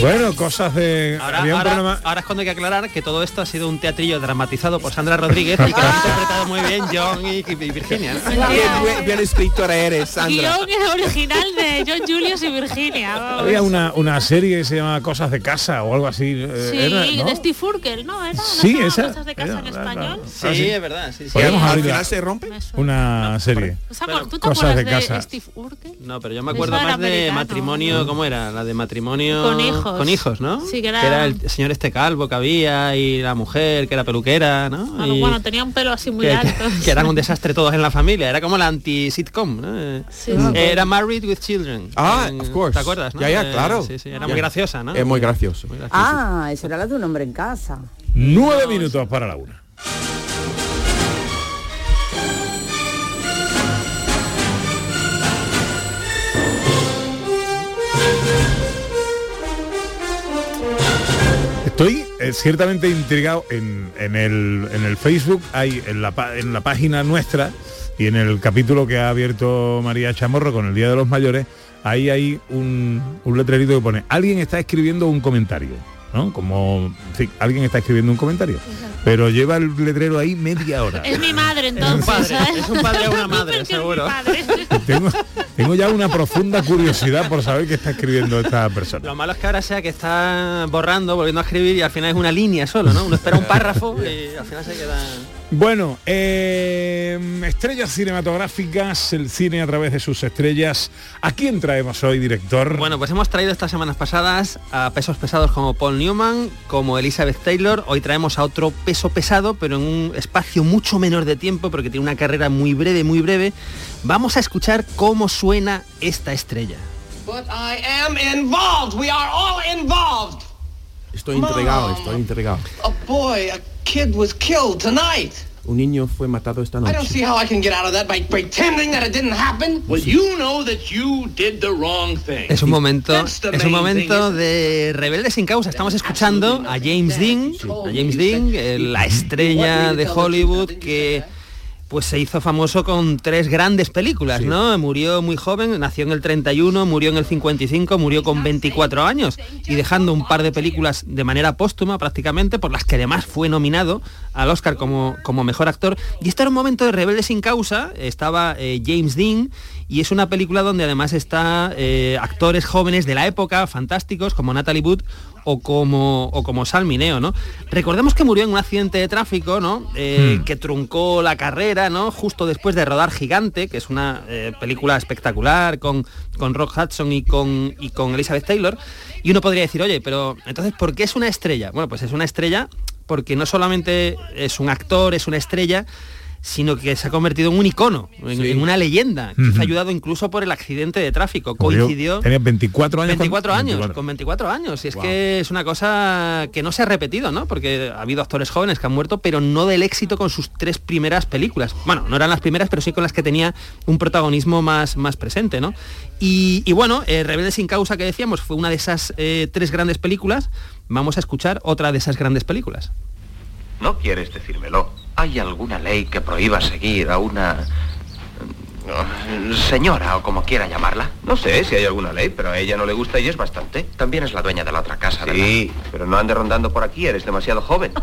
Bueno, cosas de... Ahora, había un ahora- programa- ahora es cuando hay que aclarar que todo esto ha sido un teatrillo dramatizado por Sandra Rodríguez y que lo han [LAUGHS] interpretado muy bien John y, y Virginia. ¿no? Bien, bien escritora eres, Sandra. Guión original de John Julius y Virginia. vamos. Había una, una serie que se llama Cosas de Casa o algo así. eh, Sí, era, ¿no? de Steve Urkel, ¿no? ¿Era? ¿No Sí, esa. Cosas de casa en español? Sí, Ah, sí. es verdad. Sí, sí. Podemos ¿Al abrir final la- se rompe? una serie. ¿Os acuer- ¿Tú te Cosas acuerdas de de, casa. Steve Urkel? No, pero yo me acuerdo era más de matrimonio, ¿cómo era? La de matrimonio Con hijos. Con hijos, ¿no? Sí, que era- el señor este calvo que había y la mujer que era peluquera, ¿no? Bueno, Y bueno, tenía un pelo así muy que, alto. que eran un desastre todos en la familia, era como la anti-sitcom, ¿no? Eh, Sí. Era Married with Children. Ah, En- of course. ¿Te acuerdas? no? Ya, ya, Eh, claro. Sí, sí, era muy graciosa, ¿no? Es muy gracioso. Muy graciosa. Ah, eso era la de un hombre en casa. Nueve minutos para la una. Estoy eh, ciertamente intrigado en, el, Facebook, en la página nuestra y en el capítulo que ha abierto María Chamorro con el Día de los Mayores, ahí hay un, un letrerito que pone, alguien está escribiendo un comentario, ¿no? Como, sí, alguien está escribiendo un comentario, pero lleva el letrero ahí media hora. Es mi madre entonces. es un padre o una madre, seguro. Tengo, tengo ya una profunda curiosidad por saber qué está escribiendo esta persona. Lo malo es que ahora sea que está borrando, volviendo a escribir y al final es una línea solo, ¿no? Uno espera un párrafo y al final se queda... Bueno, eh, estrellas cinematográficas, el cine a través de sus estrellas. ¿A quién traemos hoy, director? Bueno, pues hemos traído estas semanas pasadas a pesos pesados como Paul Newman, como Elizabeth Taylor. Hoy traemos a otro peso pesado, pero en un espacio mucho menor de tiempo, porque tiene una carrera muy breve, muy breve. Vamos a escuchar cómo suena esta estrella. But I am involved. We are all involved. Estoy entregado, estoy entregado. A boy, a kid was killed tonight. Un niño fue matado esta I don't noche. see how I can get out of that by pretending that it didn't happen. Well, you know that you did the wrong thing. Es un momento, es un momento thing, de Rebelde sin causa. Estamos escuchando a James Dean, a James Dean, la estrella de Hollywood que pues se hizo famoso con tres grandes películas, ¿no? Murió muy joven, nació en el 31, murió en el 55, murió con 24 años y dejando un par de películas de manera póstuma prácticamente, por las que además fue nominado al Oscar como, como mejor actor. Y este era un momento de Rebelde sin causa, estaba eh, James Dean y es una película donde además está eh, actores jóvenes de la época, fantásticos, como Natalie Wood o como, o como Sal Mineo, ¿no? Recordemos que murió en un accidente de tráfico, ¿no? Eh, Hmm. Que truncó la carrera, ¿no? Justo después de rodar Gigante, que es una eh, película espectacular con, con Rock Hudson y con, y con Elizabeth Taylor. Y uno podría decir, oye, pero entonces, ¿por qué es una estrella? Bueno, pues es una estrella porque no solamente es un actor, es una estrella, sino que se ha convertido en un icono, en, Sí. en una leyenda, que fue ayudado incluso por el accidente de tráfico. Coincidió... Tenía 24 años. con- 24 años, 24. con 24 años. Y es Wow. que es una cosa que no se ha repetido, ¿no? Porque ha habido actores jóvenes que han muerto, pero no del éxito con sus tres primeras películas. Bueno, no eran las primeras, pero sí con las que tenía un protagonismo más, más presente, ¿no? Y, y bueno, eh, Rebelde sin causa que decíamos fue una de esas eh, tres grandes películas. Vamos a escuchar otra de esas grandes películas. ¿No quieres decírmelo? ¿Hay alguna ley que prohíba seguir a una... eh, señora o como quiera llamarla? No sé si hay alguna ley, pero a ella no le gusta y es bastante. También es la dueña de la otra casa, Sí, pero no ande rondando por aquí, eres demasiado joven. [LAUGHS]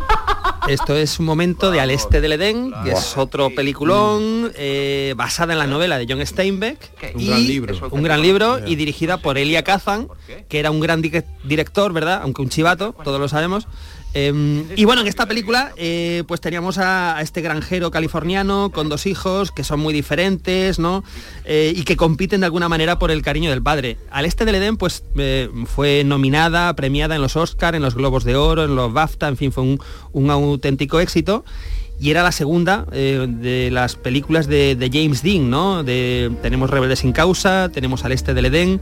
Esto es un momento de Al Este del Edén, que es otro peliculón eh, basada en la novela de John Steinbeck. Un y- gran libro. Un gran libro y dirigida por Elia Kazan, que era un gran di- director, ¿verdad? Aunque un chivato, todos lo sabemos. Eh, y bueno, en esta película eh, pues teníamos a, este granjero californiano con dos hijos que son muy diferentes, ¿no? Eh, y que compiten de alguna manera por el cariño del padre. Al Este del Edén pues eh, fue nominada, premiada en los Oscar, en los Globos de Oro, en los BAFTA, en fin, fue un, auténtico éxito. Y era la segunda de las películas de, James Dean, ¿no? Tenemos Rebelde sin causa, tenemos Al Este del Edén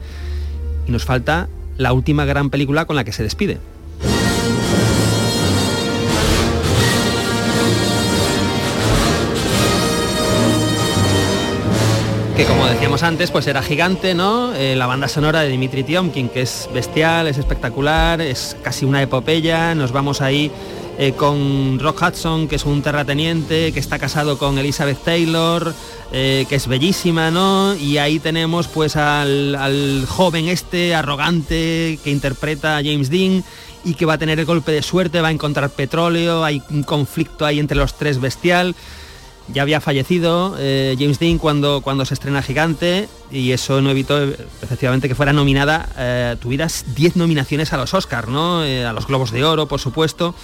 y nos falta la última gran película con la que se despide. Que como decíamos antes, pues era gigante, ¿no? Eh, la banda sonora de Dimitri Tiomkin, que es bestial, es espectacular, es casi una epopeya, nos vamos ahí eh, con Rock Hudson, que es un terrateniente, que está casado con Elizabeth Taylor, eh, que es bellísima, ¿no? Y ahí tenemos pues al, al joven este, arrogante, que interpreta a James Dean y que va a tener el golpe de suerte, va a encontrar petróleo, hay un conflicto ahí entre los tres bestial. Ya había fallecido eh, James Dean cuando, cuando se estrena Gigante y eso no evitó eh, efectivamente que fuera nominada, eh, tuvieras 10 nominaciones a los Oscars, ¿no? Eh, a los Globos de Oro, por supuesto.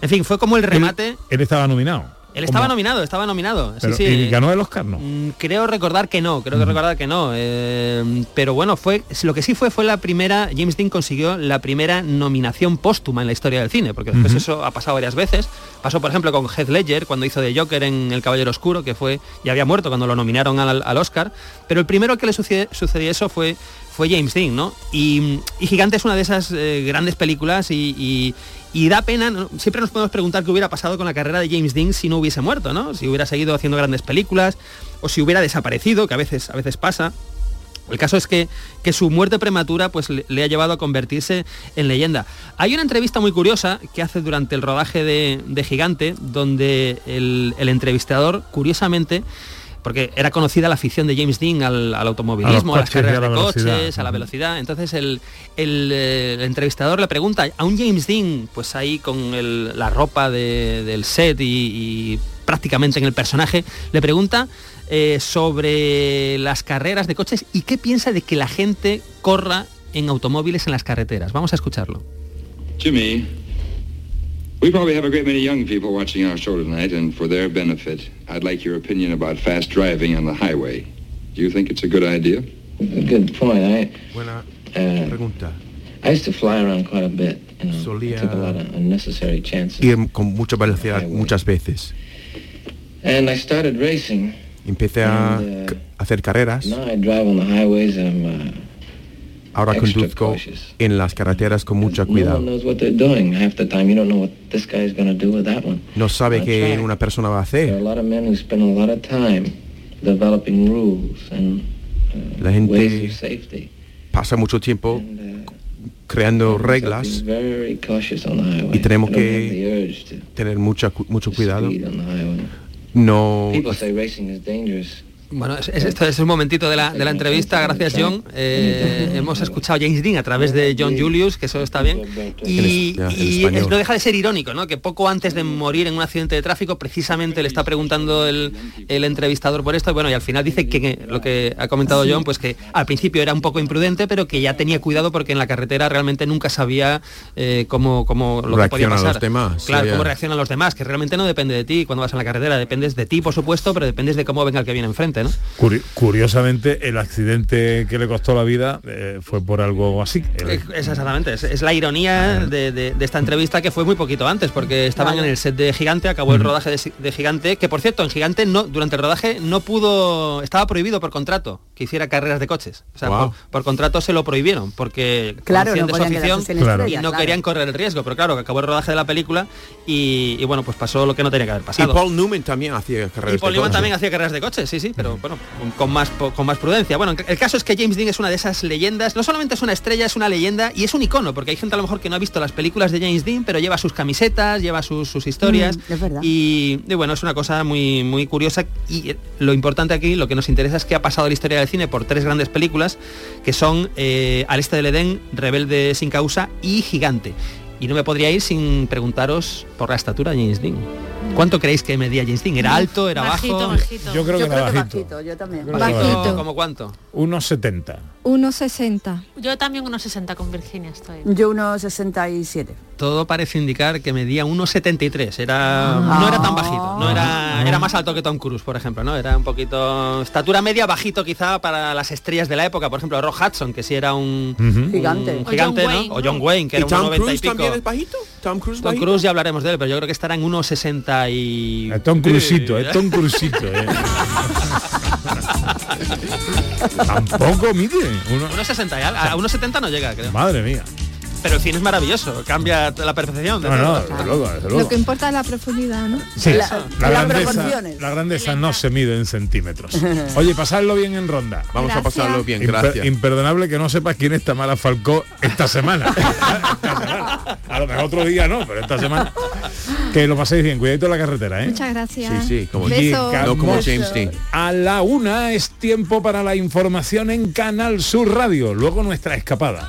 En fin, fue como el remate. Él estaba nominado. Él estaba ¿Cómo? nominado, estaba nominado. Sí, Pero- sí. ¿Y ganó el Oscar? No. Mm, Creo recordar que no, creo que recordar que no. eh, pero bueno, fue lo que sí fue fue la primera, James Dean consiguió la primera nominación póstuma en la historia del cine, porque después eso ha pasado varias veces. Pasó, por ejemplo, con Heath Ledger cuando hizo de Joker en El Caballero Oscuro, que fue ya había muerto cuando lo nominaron al, al Oscar. Pero el primero que le sucede- sucedió eso fue fue James Dean, ¿no? Y, y Gigante es una de esas eh, grandes películas y, y- y da pena, siempre nos podemos preguntar qué hubiera pasado con la carrera de James Dean si no hubiese muerto, ¿no? Si hubiera seguido haciendo grandes películas o si hubiera desaparecido, que a veces, a veces pasa. El caso es que, que su muerte prematura pues, le, ha llevado a convertirse en leyenda. Hay una entrevista muy curiosa que hace durante el rodaje de, de Gigante, donde el entrevistador, curiosamente, porque era conocida la afición de James Dean al, al automovilismo, A las a carreras la de velocidad. coches, a la velocidad. Entonces el, el, eh, el entrevistador le pregunta a un James Dean, pues ahí con el- la ropa de- del set y, y prácticamente en el personaje, le pregunta eh, sobre las carreras de coches y qué piensa de que la gente corra en automóviles en las carreteras. Vamos a escucharlo. Jimmy, we probably have a great many young people watching our show tonight, and for their benefit, I'd like your opinion about fast driving on the highway. Do you think it's a good idea? Good point. I Buena uh, pregunta. I used to fly around quite a bit. You know, Solía took a lot of unnecessary chances. Ir con mucha velocidad muchas veces. And I started racing. Empecé a And, uh, hacer carreras. Now I drive on the highways. I'm uh, Ahora conduzco en las carreteras con mucho cuidado. knows what they're doing half the time. You don't know what this guy's going to do with that one. No sabe qué una persona va a There are hacer. a lot of men who spend a lot of time developing rules and uh, La gente pasa mucho tiempo creando So be reglas very cautious on the highway. y tenemos que tener mucha cu- mucho cuidado. speed on the highway. No Bueno, es, es- esto es un momentito de la, de la entrevista, gracias John. Eh, hemos escuchado a James Dean a través de John Julius, que eso está bien. Y, es- no deja de ser irónico, ¿no? Que poco antes de morir en un accidente de tráfico, precisamente le está preguntando el, el entrevistador por esto. Y bueno, y al final dice que, lo que ha comentado John, pues que al principio era un poco imprudente, pero que ya tenía cuidado porque en la carretera realmente nunca sabía eh, cómo, cómo lo que podía pasar. los demás, Claro, sí, cómo reaccionan los demás, que realmente no depende de ti cuando vas en la carretera, dependes de ti, por supuesto, pero dependes de cómo venga el que viene enfrente, ¿no? Curi- curiosamente, el accidente que le costó la vida eh, fue por algo así. El- Es exactamente, es, es la ironía de, de- de esta entrevista que fue muy poquito antes, porque estaban en el set de Gigante, acabó el rodaje de, Gigante, que por cierto, en Gigante no, durante el rodaje no pudo, estaba prohibido por contrato que hiciera carreras de coches. O sea, Wow. por, por contrato se lo prohibieron, porque Claro, no de su podían afición quedarse sin Claro. estrella, y no claro. querían correr el riesgo, pero claro, que acabó el rodaje de la película y, y bueno, pues pasó lo que no tenía que haber Y pasado. Paul Newman también hacía carreras Y Paul de Newman también hacía carreras de coches, sí, sí, pero bueno, con más, con más prudencia. Bueno, el caso es que James Dean es una de esas leyendas, no solamente es una estrella, es una leyenda y es un icono, porque hay gente a lo mejor que no ha visto las películas de James Dean, pero lleva sus camisetas, lleva sus, sus historias. Mm, es verdad. Y, y bueno, es una cosa muy, muy curiosa y lo importante aquí, lo que nos interesa es que ha pasado la historia del cine por tres grandes películas, que son eh, Al este del Edén, Rebelde sin causa y Gigante. Y no me podría ir sin preguntaros por la estatura de James Dean. ¿Cuánto creéis que medía James Dean? ¿Era alto? ¿Era Bajito, bajo? bajito. Yo creo que Yo era creo que bajito. bajito, yo también. Bajito. bajito. ¿Cómo cuánto? Unos 70. 1,60. Yo también unos 60 con Virginia estoy. Yo unos 67. Todo parece indicar que medía 1,73. Era, no era tan bajito. No era, era más alto que Tom Cruise, por ejemplo. ¿no? Era un poquito... Estatura media, bajito quizá para las estrellas de la época. Por ejemplo, Rock Hudson, que sí era un... Gigante. un O gigante, John ¿no? Wayne, O John Wayne, que ¿Y era Tom 1,90 y Cruise pico. también es bajito? Tom Cruise Tom bajito? Cruise ya hablaremos de él, pero yo creo que estará en 1,60 y... Eh, Tom Cruisito, eh, Tom Cruisito. eh. [LAUGHS] Tampoco mide. Uno- 1,60 y algo. A 1,70 no llega, creo. Madre mía. Pero el cine es maravilloso, cambia la percepción. de No, no, desde luego, desde luego. Lo que importa es la profundidad, ¿no? Sí, La- la, grandeza, la grandeza no se mide en centímetros. [LAUGHS] Oye, pasadlo bien en ronda. Vamos a pasarlo bien, Imper- gracias. imperdonable que no sepas quién es Tamara Falcó esta semana. [LAUGHS] Esta semana. A lo mejor otro día no, pero esta semana. Que lo paséis bien, cuidadito en la carretera, ¿eh? Muchas gracias. Sí, sí, como Besos. no como James Dean. A la una es tiempo para la información en Canal Sur Radio. Luego nuestra escapada.